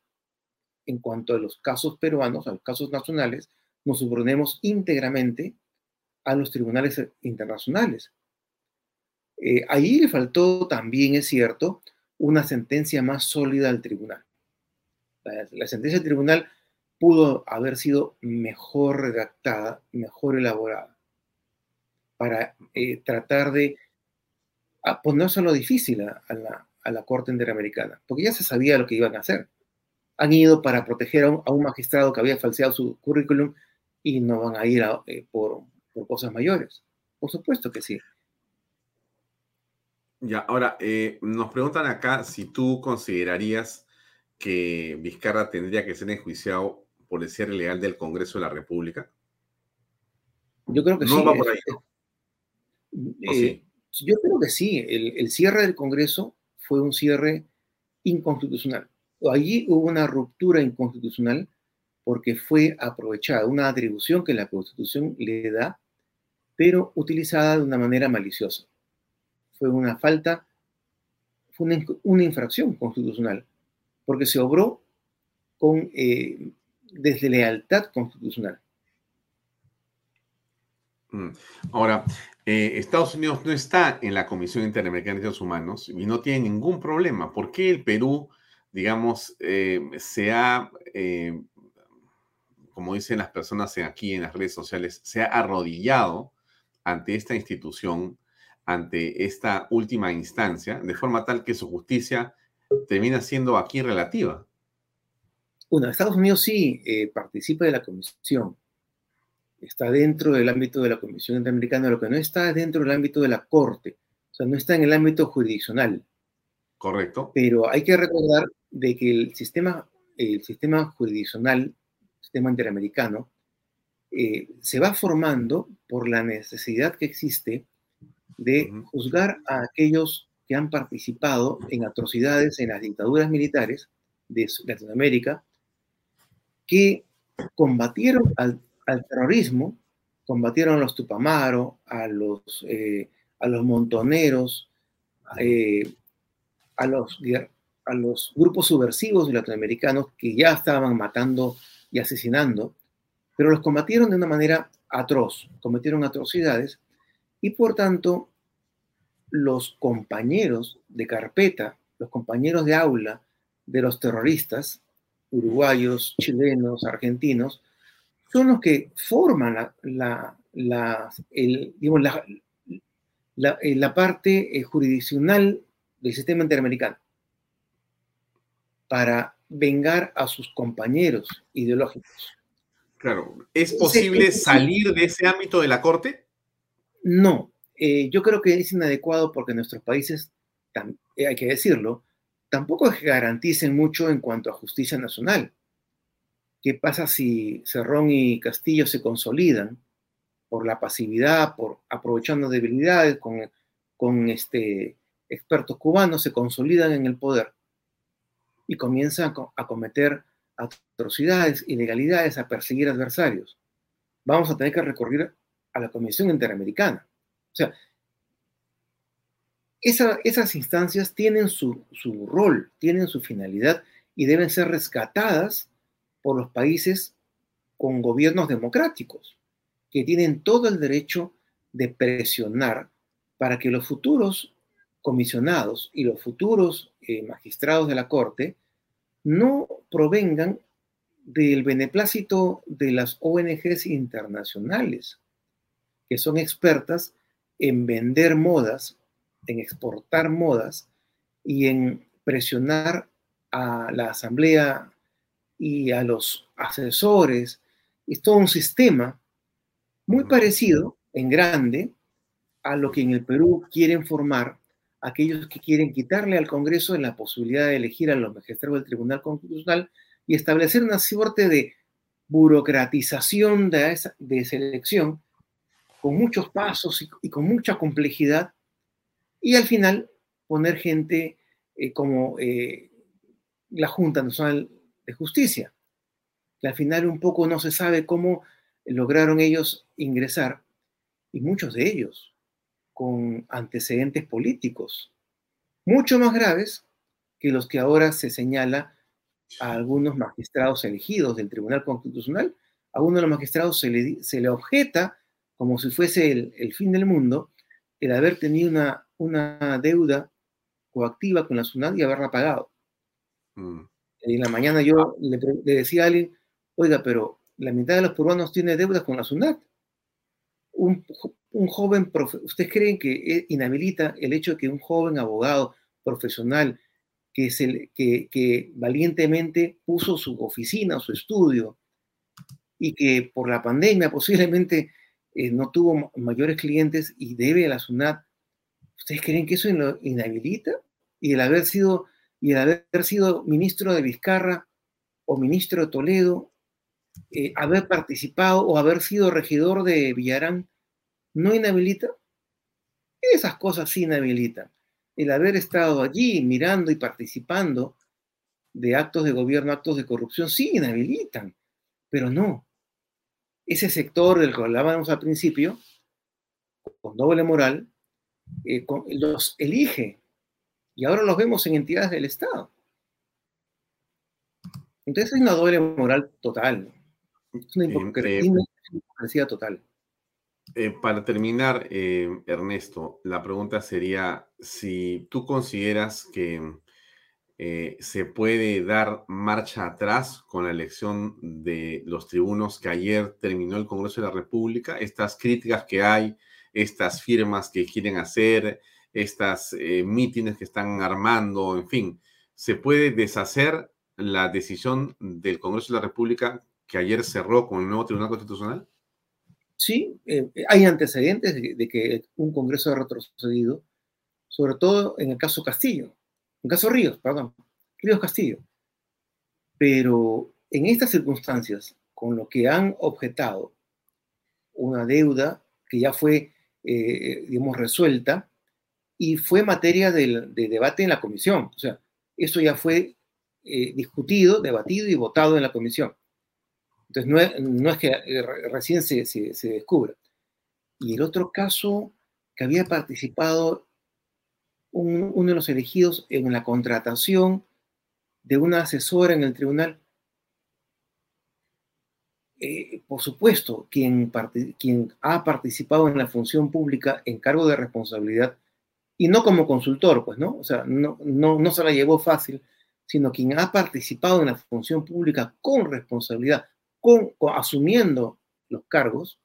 Speaker 7: en cuanto a los casos peruanos, a los casos nacionales, nos subordinemos íntegramente a los tribunales internacionales. Eh, ahí le faltó también, es cierto, una sentencia más sólida al tribunal. La, sentencia del tribunal pudo haber sido mejor redactada, mejor elaborada, para eh, tratar de ponérselo difícil a, la, a la Corte Interamericana, porque ya se sabía lo que iban a hacer. Han ido para proteger a un, magistrado que había falseado su currículum y no van a ir eh, por, por, cosas mayores. Por supuesto que sí.
Speaker 1: Ya, ahora, eh, nos preguntan acá si tú considerarías que Vizcarra tendría que ser enjuiciado por el cierre legal del Congreso de la República.
Speaker 7: Yo creo que sí. Va por ahí. Eh, yo creo que sí. El, el, cierre del Congreso fue un cierre inconstitucional. Allí hubo una ruptura inconstitucional porque fue aprovechada una atribución que la Constitución le da, pero utilizada de una manera maliciosa. Fue una falta, fue una, infracción constitucional, porque se obró con eh, deslealtad constitucional.
Speaker 1: Mm. Ahora, eh, Estados Unidos no está en la Comisión Interamericana de Derechos Humanos y no tiene ningún problema. ¿Por qué el Perú, digamos, eh, se ha, eh, como dicen las personas aquí en las redes sociales, se ha arrodillado ante esta institución, ante esta última instancia, de forma tal que su justicia termina siendo aquí relativa?
Speaker 7: Bueno, Estados Unidos sí participa de la comisión, está dentro del ámbito de la Comisión Interamericana, lo que no está dentro del ámbito de la Corte, o sea, no está en el ámbito jurisdiccional.
Speaker 1: Correcto.
Speaker 7: Pero hay que recordar de que el sistema, el sistema jurisdiccional, el sistema interamericano, eh, se va formando por la necesidad que existe de juzgar a aquellos que han participado en atrocidades en las dictaduras militares de Latinoamérica, que combatieron al al terrorismo, combatieron a los Tupamaro, a los, eh, a los montoneros, eh, a, los, a los grupos subversivos latinoamericanos que ya estaban matando y asesinando, pero los combatieron de una manera atroz, cometieron atrocidades y por tanto los compañeros de carpeta, los compañeros de aula de los terroristas, uruguayos, chilenos, argentinos, son los que forman la, la, el, la, eh, la, parte eh, jurisdiccional del sistema interamericano para vengar a sus compañeros ideológicos.
Speaker 1: Claro, ¿es posible salir de ese ámbito de la Corte?
Speaker 7: No, eh, yo creo que es inadecuado porque nuestros países, hay que decirlo, tampoco garanticen mucho en cuanto a justicia nacional. ¿Qué pasa si Cerrón y Castillo se consolidan por la pasividad, por aprovechando debilidades con, con este, expertos cubanos, se consolidan en el poder y comienzan a cometer atrocidades, ilegalidades, a perseguir adversarios? Vamos a tener que recurrir a la Comisión Interamericana. O sea, esas instancias tienen su, su, rol, tienen su finalidad y deben ser rescatadas por los países con gobiernos democráticos, que tienen todo el derecho de presionar para que los futuros comisionados y los futuros eh, magistrados de la Corte no provengan del beneplácito de las ONGs internacionales, que son expertas en vender modas, en exportar modas y en presionar a la Asamblea y a los asesores. Es todo un sistema muy parecido en grande a lo que en el Perú quieren formar aquellos que quieren quitarle al Congreso la posibilidad de elegir a los magistrados del Tribunal Constitucional y establecer una suerte de burocratización de, esa, de selección con muchos pasos y, con mucha complejidad y al final poner gente eh, como eh, la Junta Nacional de Justicia, que al final un poco no se sabe cómo lograron ellos ingresar y muchos de ellos con antecedentes políticos mucho más graves que los que ahora se señala a algunos magistrados elegidos del Tribunal Constitucional. A uno de los magistrados se le, se le objeta, como si fuese el, el, fin del mundo, el haber tenido una, una deuda coactiva con la SUNAT y haberla pagado. Mm. En la mañana yo le, le, decía a alguien, oiga, pero la mitad de los peruanos tiene deudas con la SUNAT. Un, un joven, ¿ustedes creen que inhabilita el hecho de que un joven abogado profesional que, se, que, que valientemente puso su oficina, su estudio, y que por la pandemia posiblemente eh, no tuvo mayores clientes y debe a la SUNAT, ¿ustedes creen que eso lo inhabilita? Y el haber sido, y el haber sido ministro de Vizcarra o ministro de Toledo, eh, haber participado o haber sido regidor de Villarán, ¿no inhabilita? Esas cosas sí inhabilitan el haber estado allí mirando y participando de actos de gobierno, actos de corrupción, sí inhabilitan, pero no. Ese sector del que hablábamos al principio, con doble moral, eh, con, los elige y ahora los vemos en entidades del Estado. Entonces es una doble moral total. Es una hipocresía total.
Speaker 1: Eh, para terminar, eh, Ernesto, la pregunta sería si tú consideras que eh, se puede dar marcha atrás con la elección de los tribunos que ayer terminó el Congreso de la República, estas críticas que hay, estas firmas que quieren hacer, estas eh, mítines que están armando, en fin, ¿se puede deshacer la decisión del Congreso de la República que ayer cerró con el nuevo Tribunal Constitucional?
Speaker 7: Sí, eh, hay antecedentes de, de, que un Congreso ha retrocedido, sobre todo en el caso Castillo, en caso Ríos, perdón, Ríos Castillo. Pero en estas circunstancias, con lo que han objetado una deuda que ya fue, eh, digamos, resuelta y fue materia de, de, debate en la comisión. O sea, eso ya fue eh, discutido, debatido y votado en la comisión. Entonces, no es, que eh, recién se, se, descubra. Y el otro caso que había participado un, uno de los elegidos en la contratación de una asesora en el tribunal. Eh, por supuesto, quien, ha participado en la función pública en cargo de responsabilidad, y no como consultor, pues, ¿no? O sea, no se la llevó fácil, sino quien ha participado en la función pública con responsabilidad, con, asumiendo los cargos,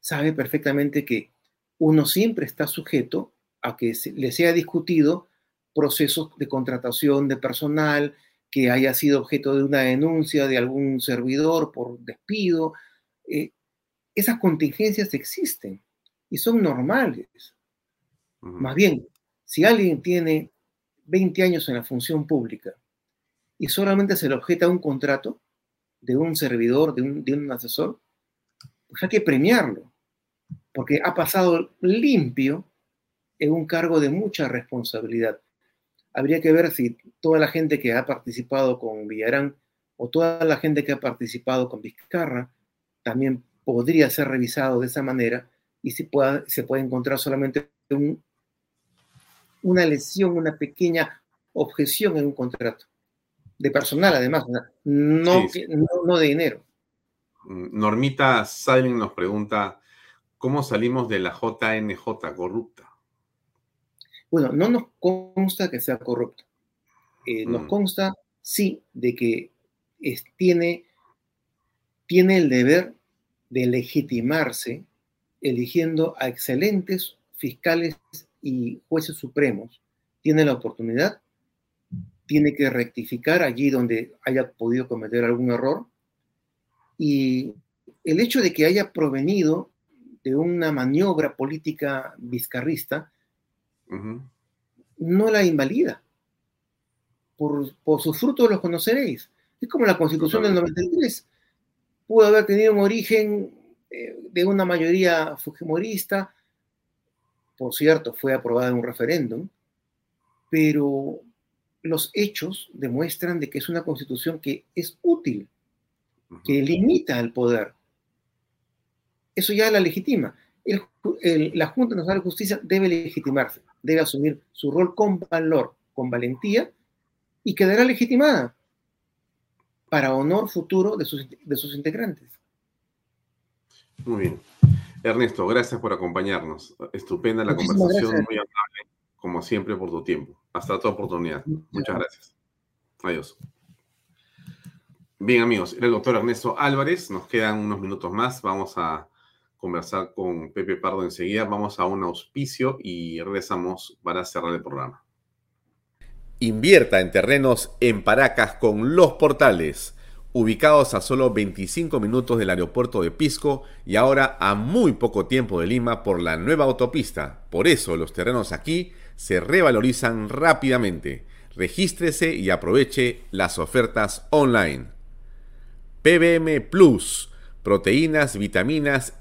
Speaker 7: sabe perfectamente que uno siempre está sujeto a que se, le sea discutido procesos de contratación de personal que haya sido objeto de una denuncia de algún servidor por despido. Eh, esas contingencias existen y son normales. Uh -huh. Más bien, si alguien tiene 20 años en la función pública y solamente se le objeta un contrato, de un servidor, de un, de un asesor, pues hay que premiarlo, porque ha pasado limpio en un cargo de mucha responsabilidad. Habría que ver si toda la gente que ha participado con Villarán o toda la gente que ha participado con Vizcarra también podría ser revisado de esa manera y si pueda, se puede encontrar solamente un, una lesión, una pequeña objeción en un contrato de personal además, no, sí, sí. no, no de dinero.
Speaker 1: Mm, Normita Salin nos pregunta, ¿cómo salimos de la JNJ corrupta?
Speaker 7: Bueno, no nos consta que sea corrupta. Eh, mm. Nos consta, sí, de que es, tiene, tiene el deber de legitimarse eligiendo a excelentes fiscales y jueces supremos. Tiene la oportunidad tiene que rectificar allí donde haya podido cometer algún error. Y el hecho de que haya provenido de una maniobra política vizcarrista uh -huh. no la invalida. Por, por, sus frutos los conoceréis. Es como la constitución del 93. pudo haber tenido un origen eh, de una mayoría fujimorista, por cierto, fue aprobada en un referéndum, pero los hechos demuestran de que es una constitución que es útil, que limita al poder. Eso ya la legitima. La Junta Nacional de Justicia debe legitimarse, debe asumir su rol con valor, con valentía, y quedará legitimada para honor futuro de sus, de sus integrantes.
Speaker 1: Muy bien. Ernesto, gracias por acompañarnos. Estupenda la conversación, muy amable, como siempre, por tu tiempo. Hasta otra oportunidad. Muchas gracias. Adiós. Bien, amigos, era el doctor Ernesto Álvarez. Nos quedan unos minutos más. Vamos a conversar con Pepe Pardo enseguida. Vamos a un auspicio y regresamos para cerrar el programa.
Speaker 8: Invierta en terrenos en Paracas con los portales ubicados a solo 25 minutos del aeropuerto de Pisco y ahora a muy poco tiempo de Lima por la nueva autopista. Por eso los terrenos aquí se revalorizan rápidamente. Regístrese y aproveche las ofertas online. PBM Plus, proteínas, vitaminas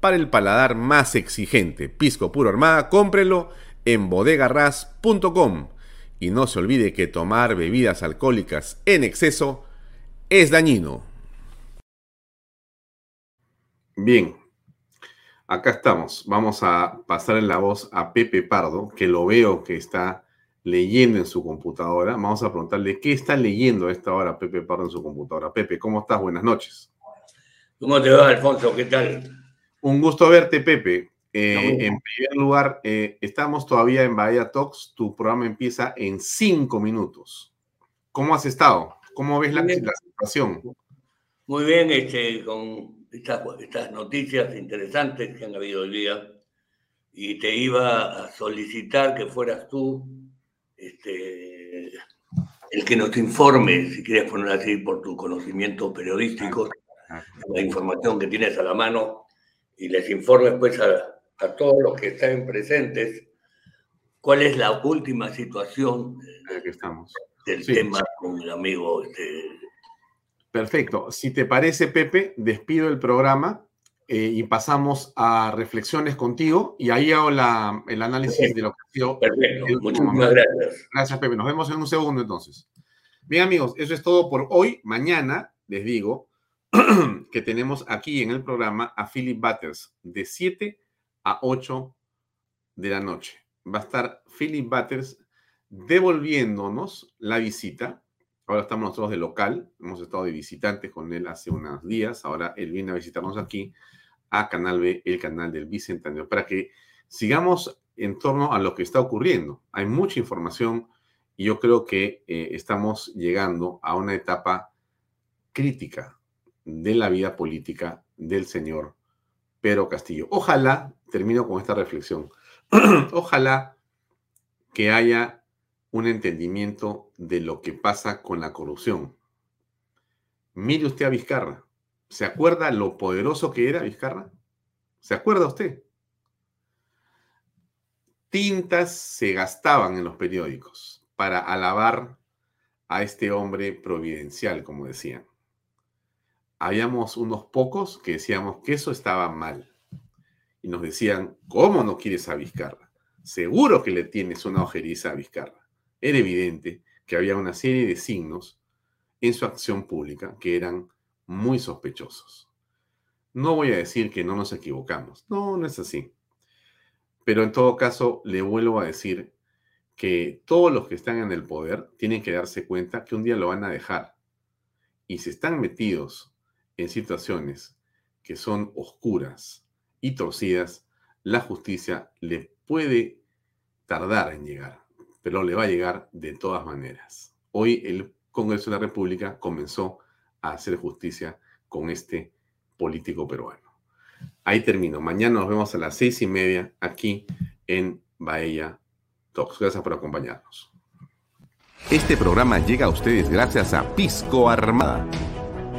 Speaker 8: para el paladar más exigente. Pisco puro armada, cómprelo en bodegarras.com. Y no se olvide que tomar bebidas alcohólicas en exceso es dañino.
Speaker 1: Bien, acá estamos. Vamos a pasar en la voz a Pepe Pardo, que lo veo que está leyendo en su computadora. Vamos a preguntarle qué está leyendo a esta hora Pepe Pardo en su computadora. Pepe, ¿cómo estás? Buenas noches.
Speaker 9: ¿Cómo te va, Alfonso? ¿Qué tal?
Speaker 1: Un gusto verte, Pepe. Eh, en primer lugar, eh, estamos todavía en Bahía Talks. Tu programa empieza en cinco minutos. ¿Cómo has estado? ¿Cómo ves la, la, situación?
Speaker 9: Muy bien, este, con estas, noticias interesantes que han habido hoy día y te iba a solicitar que fueras tú este, el que nos informe, si quieres poner así, por tu conocimiento periodístico, la información que tienes a la mano y les informes pues a, todos los que están presentes cuál es la última situación del tema con el amigo este,
Speaker 1: Perfecto. Si te parece, Pepe, despido el programa eh, y pasamos a reflexiones contigo y ahí hago el análisis de lo que ha sido.
Speaker 9: Perfecto. Muchísimas gracias.
Speaker 1: Gracias, Pepe. Nos vemos en un segundo entonces. Bien, amigos, eso es todo por hoy. Mañana les digo que tenemos aquí en el programa a Philip Butters de 7 a 8 de la noche. Va a estar Philip Butters devolviéndonos la visita Ahora estamos nosotros de local, hemos estado de visitantes con él hace unos días, ahora él viene a visitarnos aquí a Canal B, el canal del Bicentenario, para que sigamos en torno a lo que está ocurriendo. Hay mucha información y yo creo que eh, estamos llegando a una etapa crítica de la vida política del señor Pedro Castillo. Ojalá, termino con esta reflexión, ojalá que haya un entendimiento de lo que pasa con la corrupción. Mire usted a Vizcarra. ¿Se acuerda lo poderoso que era Vizcarra? ¿Se acuerda usted? Tintas se gastaban en los periódicos para alabar a este hombre providencial, como decían. Habíamos unos pocos que decíamos que eso estaba mal. Y nos decían, ¿cómo no quieres a Vizcarra? Seguro que le tienes una ojeriza a Vizcarra era evidente que había una serie de signos en su acción pública que eran muy sospechosos. No voy a decir que no nos equivocamos, no, no es así. Pero en todo caso, le vuelvo a decir
Speaker 10: que todos los que están en el poder tienen que darse cuenta que un día lo van a dejar. Y si están metidos en situaciones que son oscuras y torcidas, la justicia le puede tardar en llegar, pero le va a llegar de todas maneras. Hoy el Congreso de la República comenzó a hacer justicia con este político peruano. Ahí termino. Mañana nos vemos a las seis y media aquí en Bahía Talks. Gracias por acompañarnos.
Speaker 1: Este programa llega a ustedes gracias a Pisco Armada.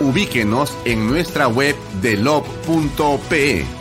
Speaker 1: Ubíquenos en nuestra web delop.pe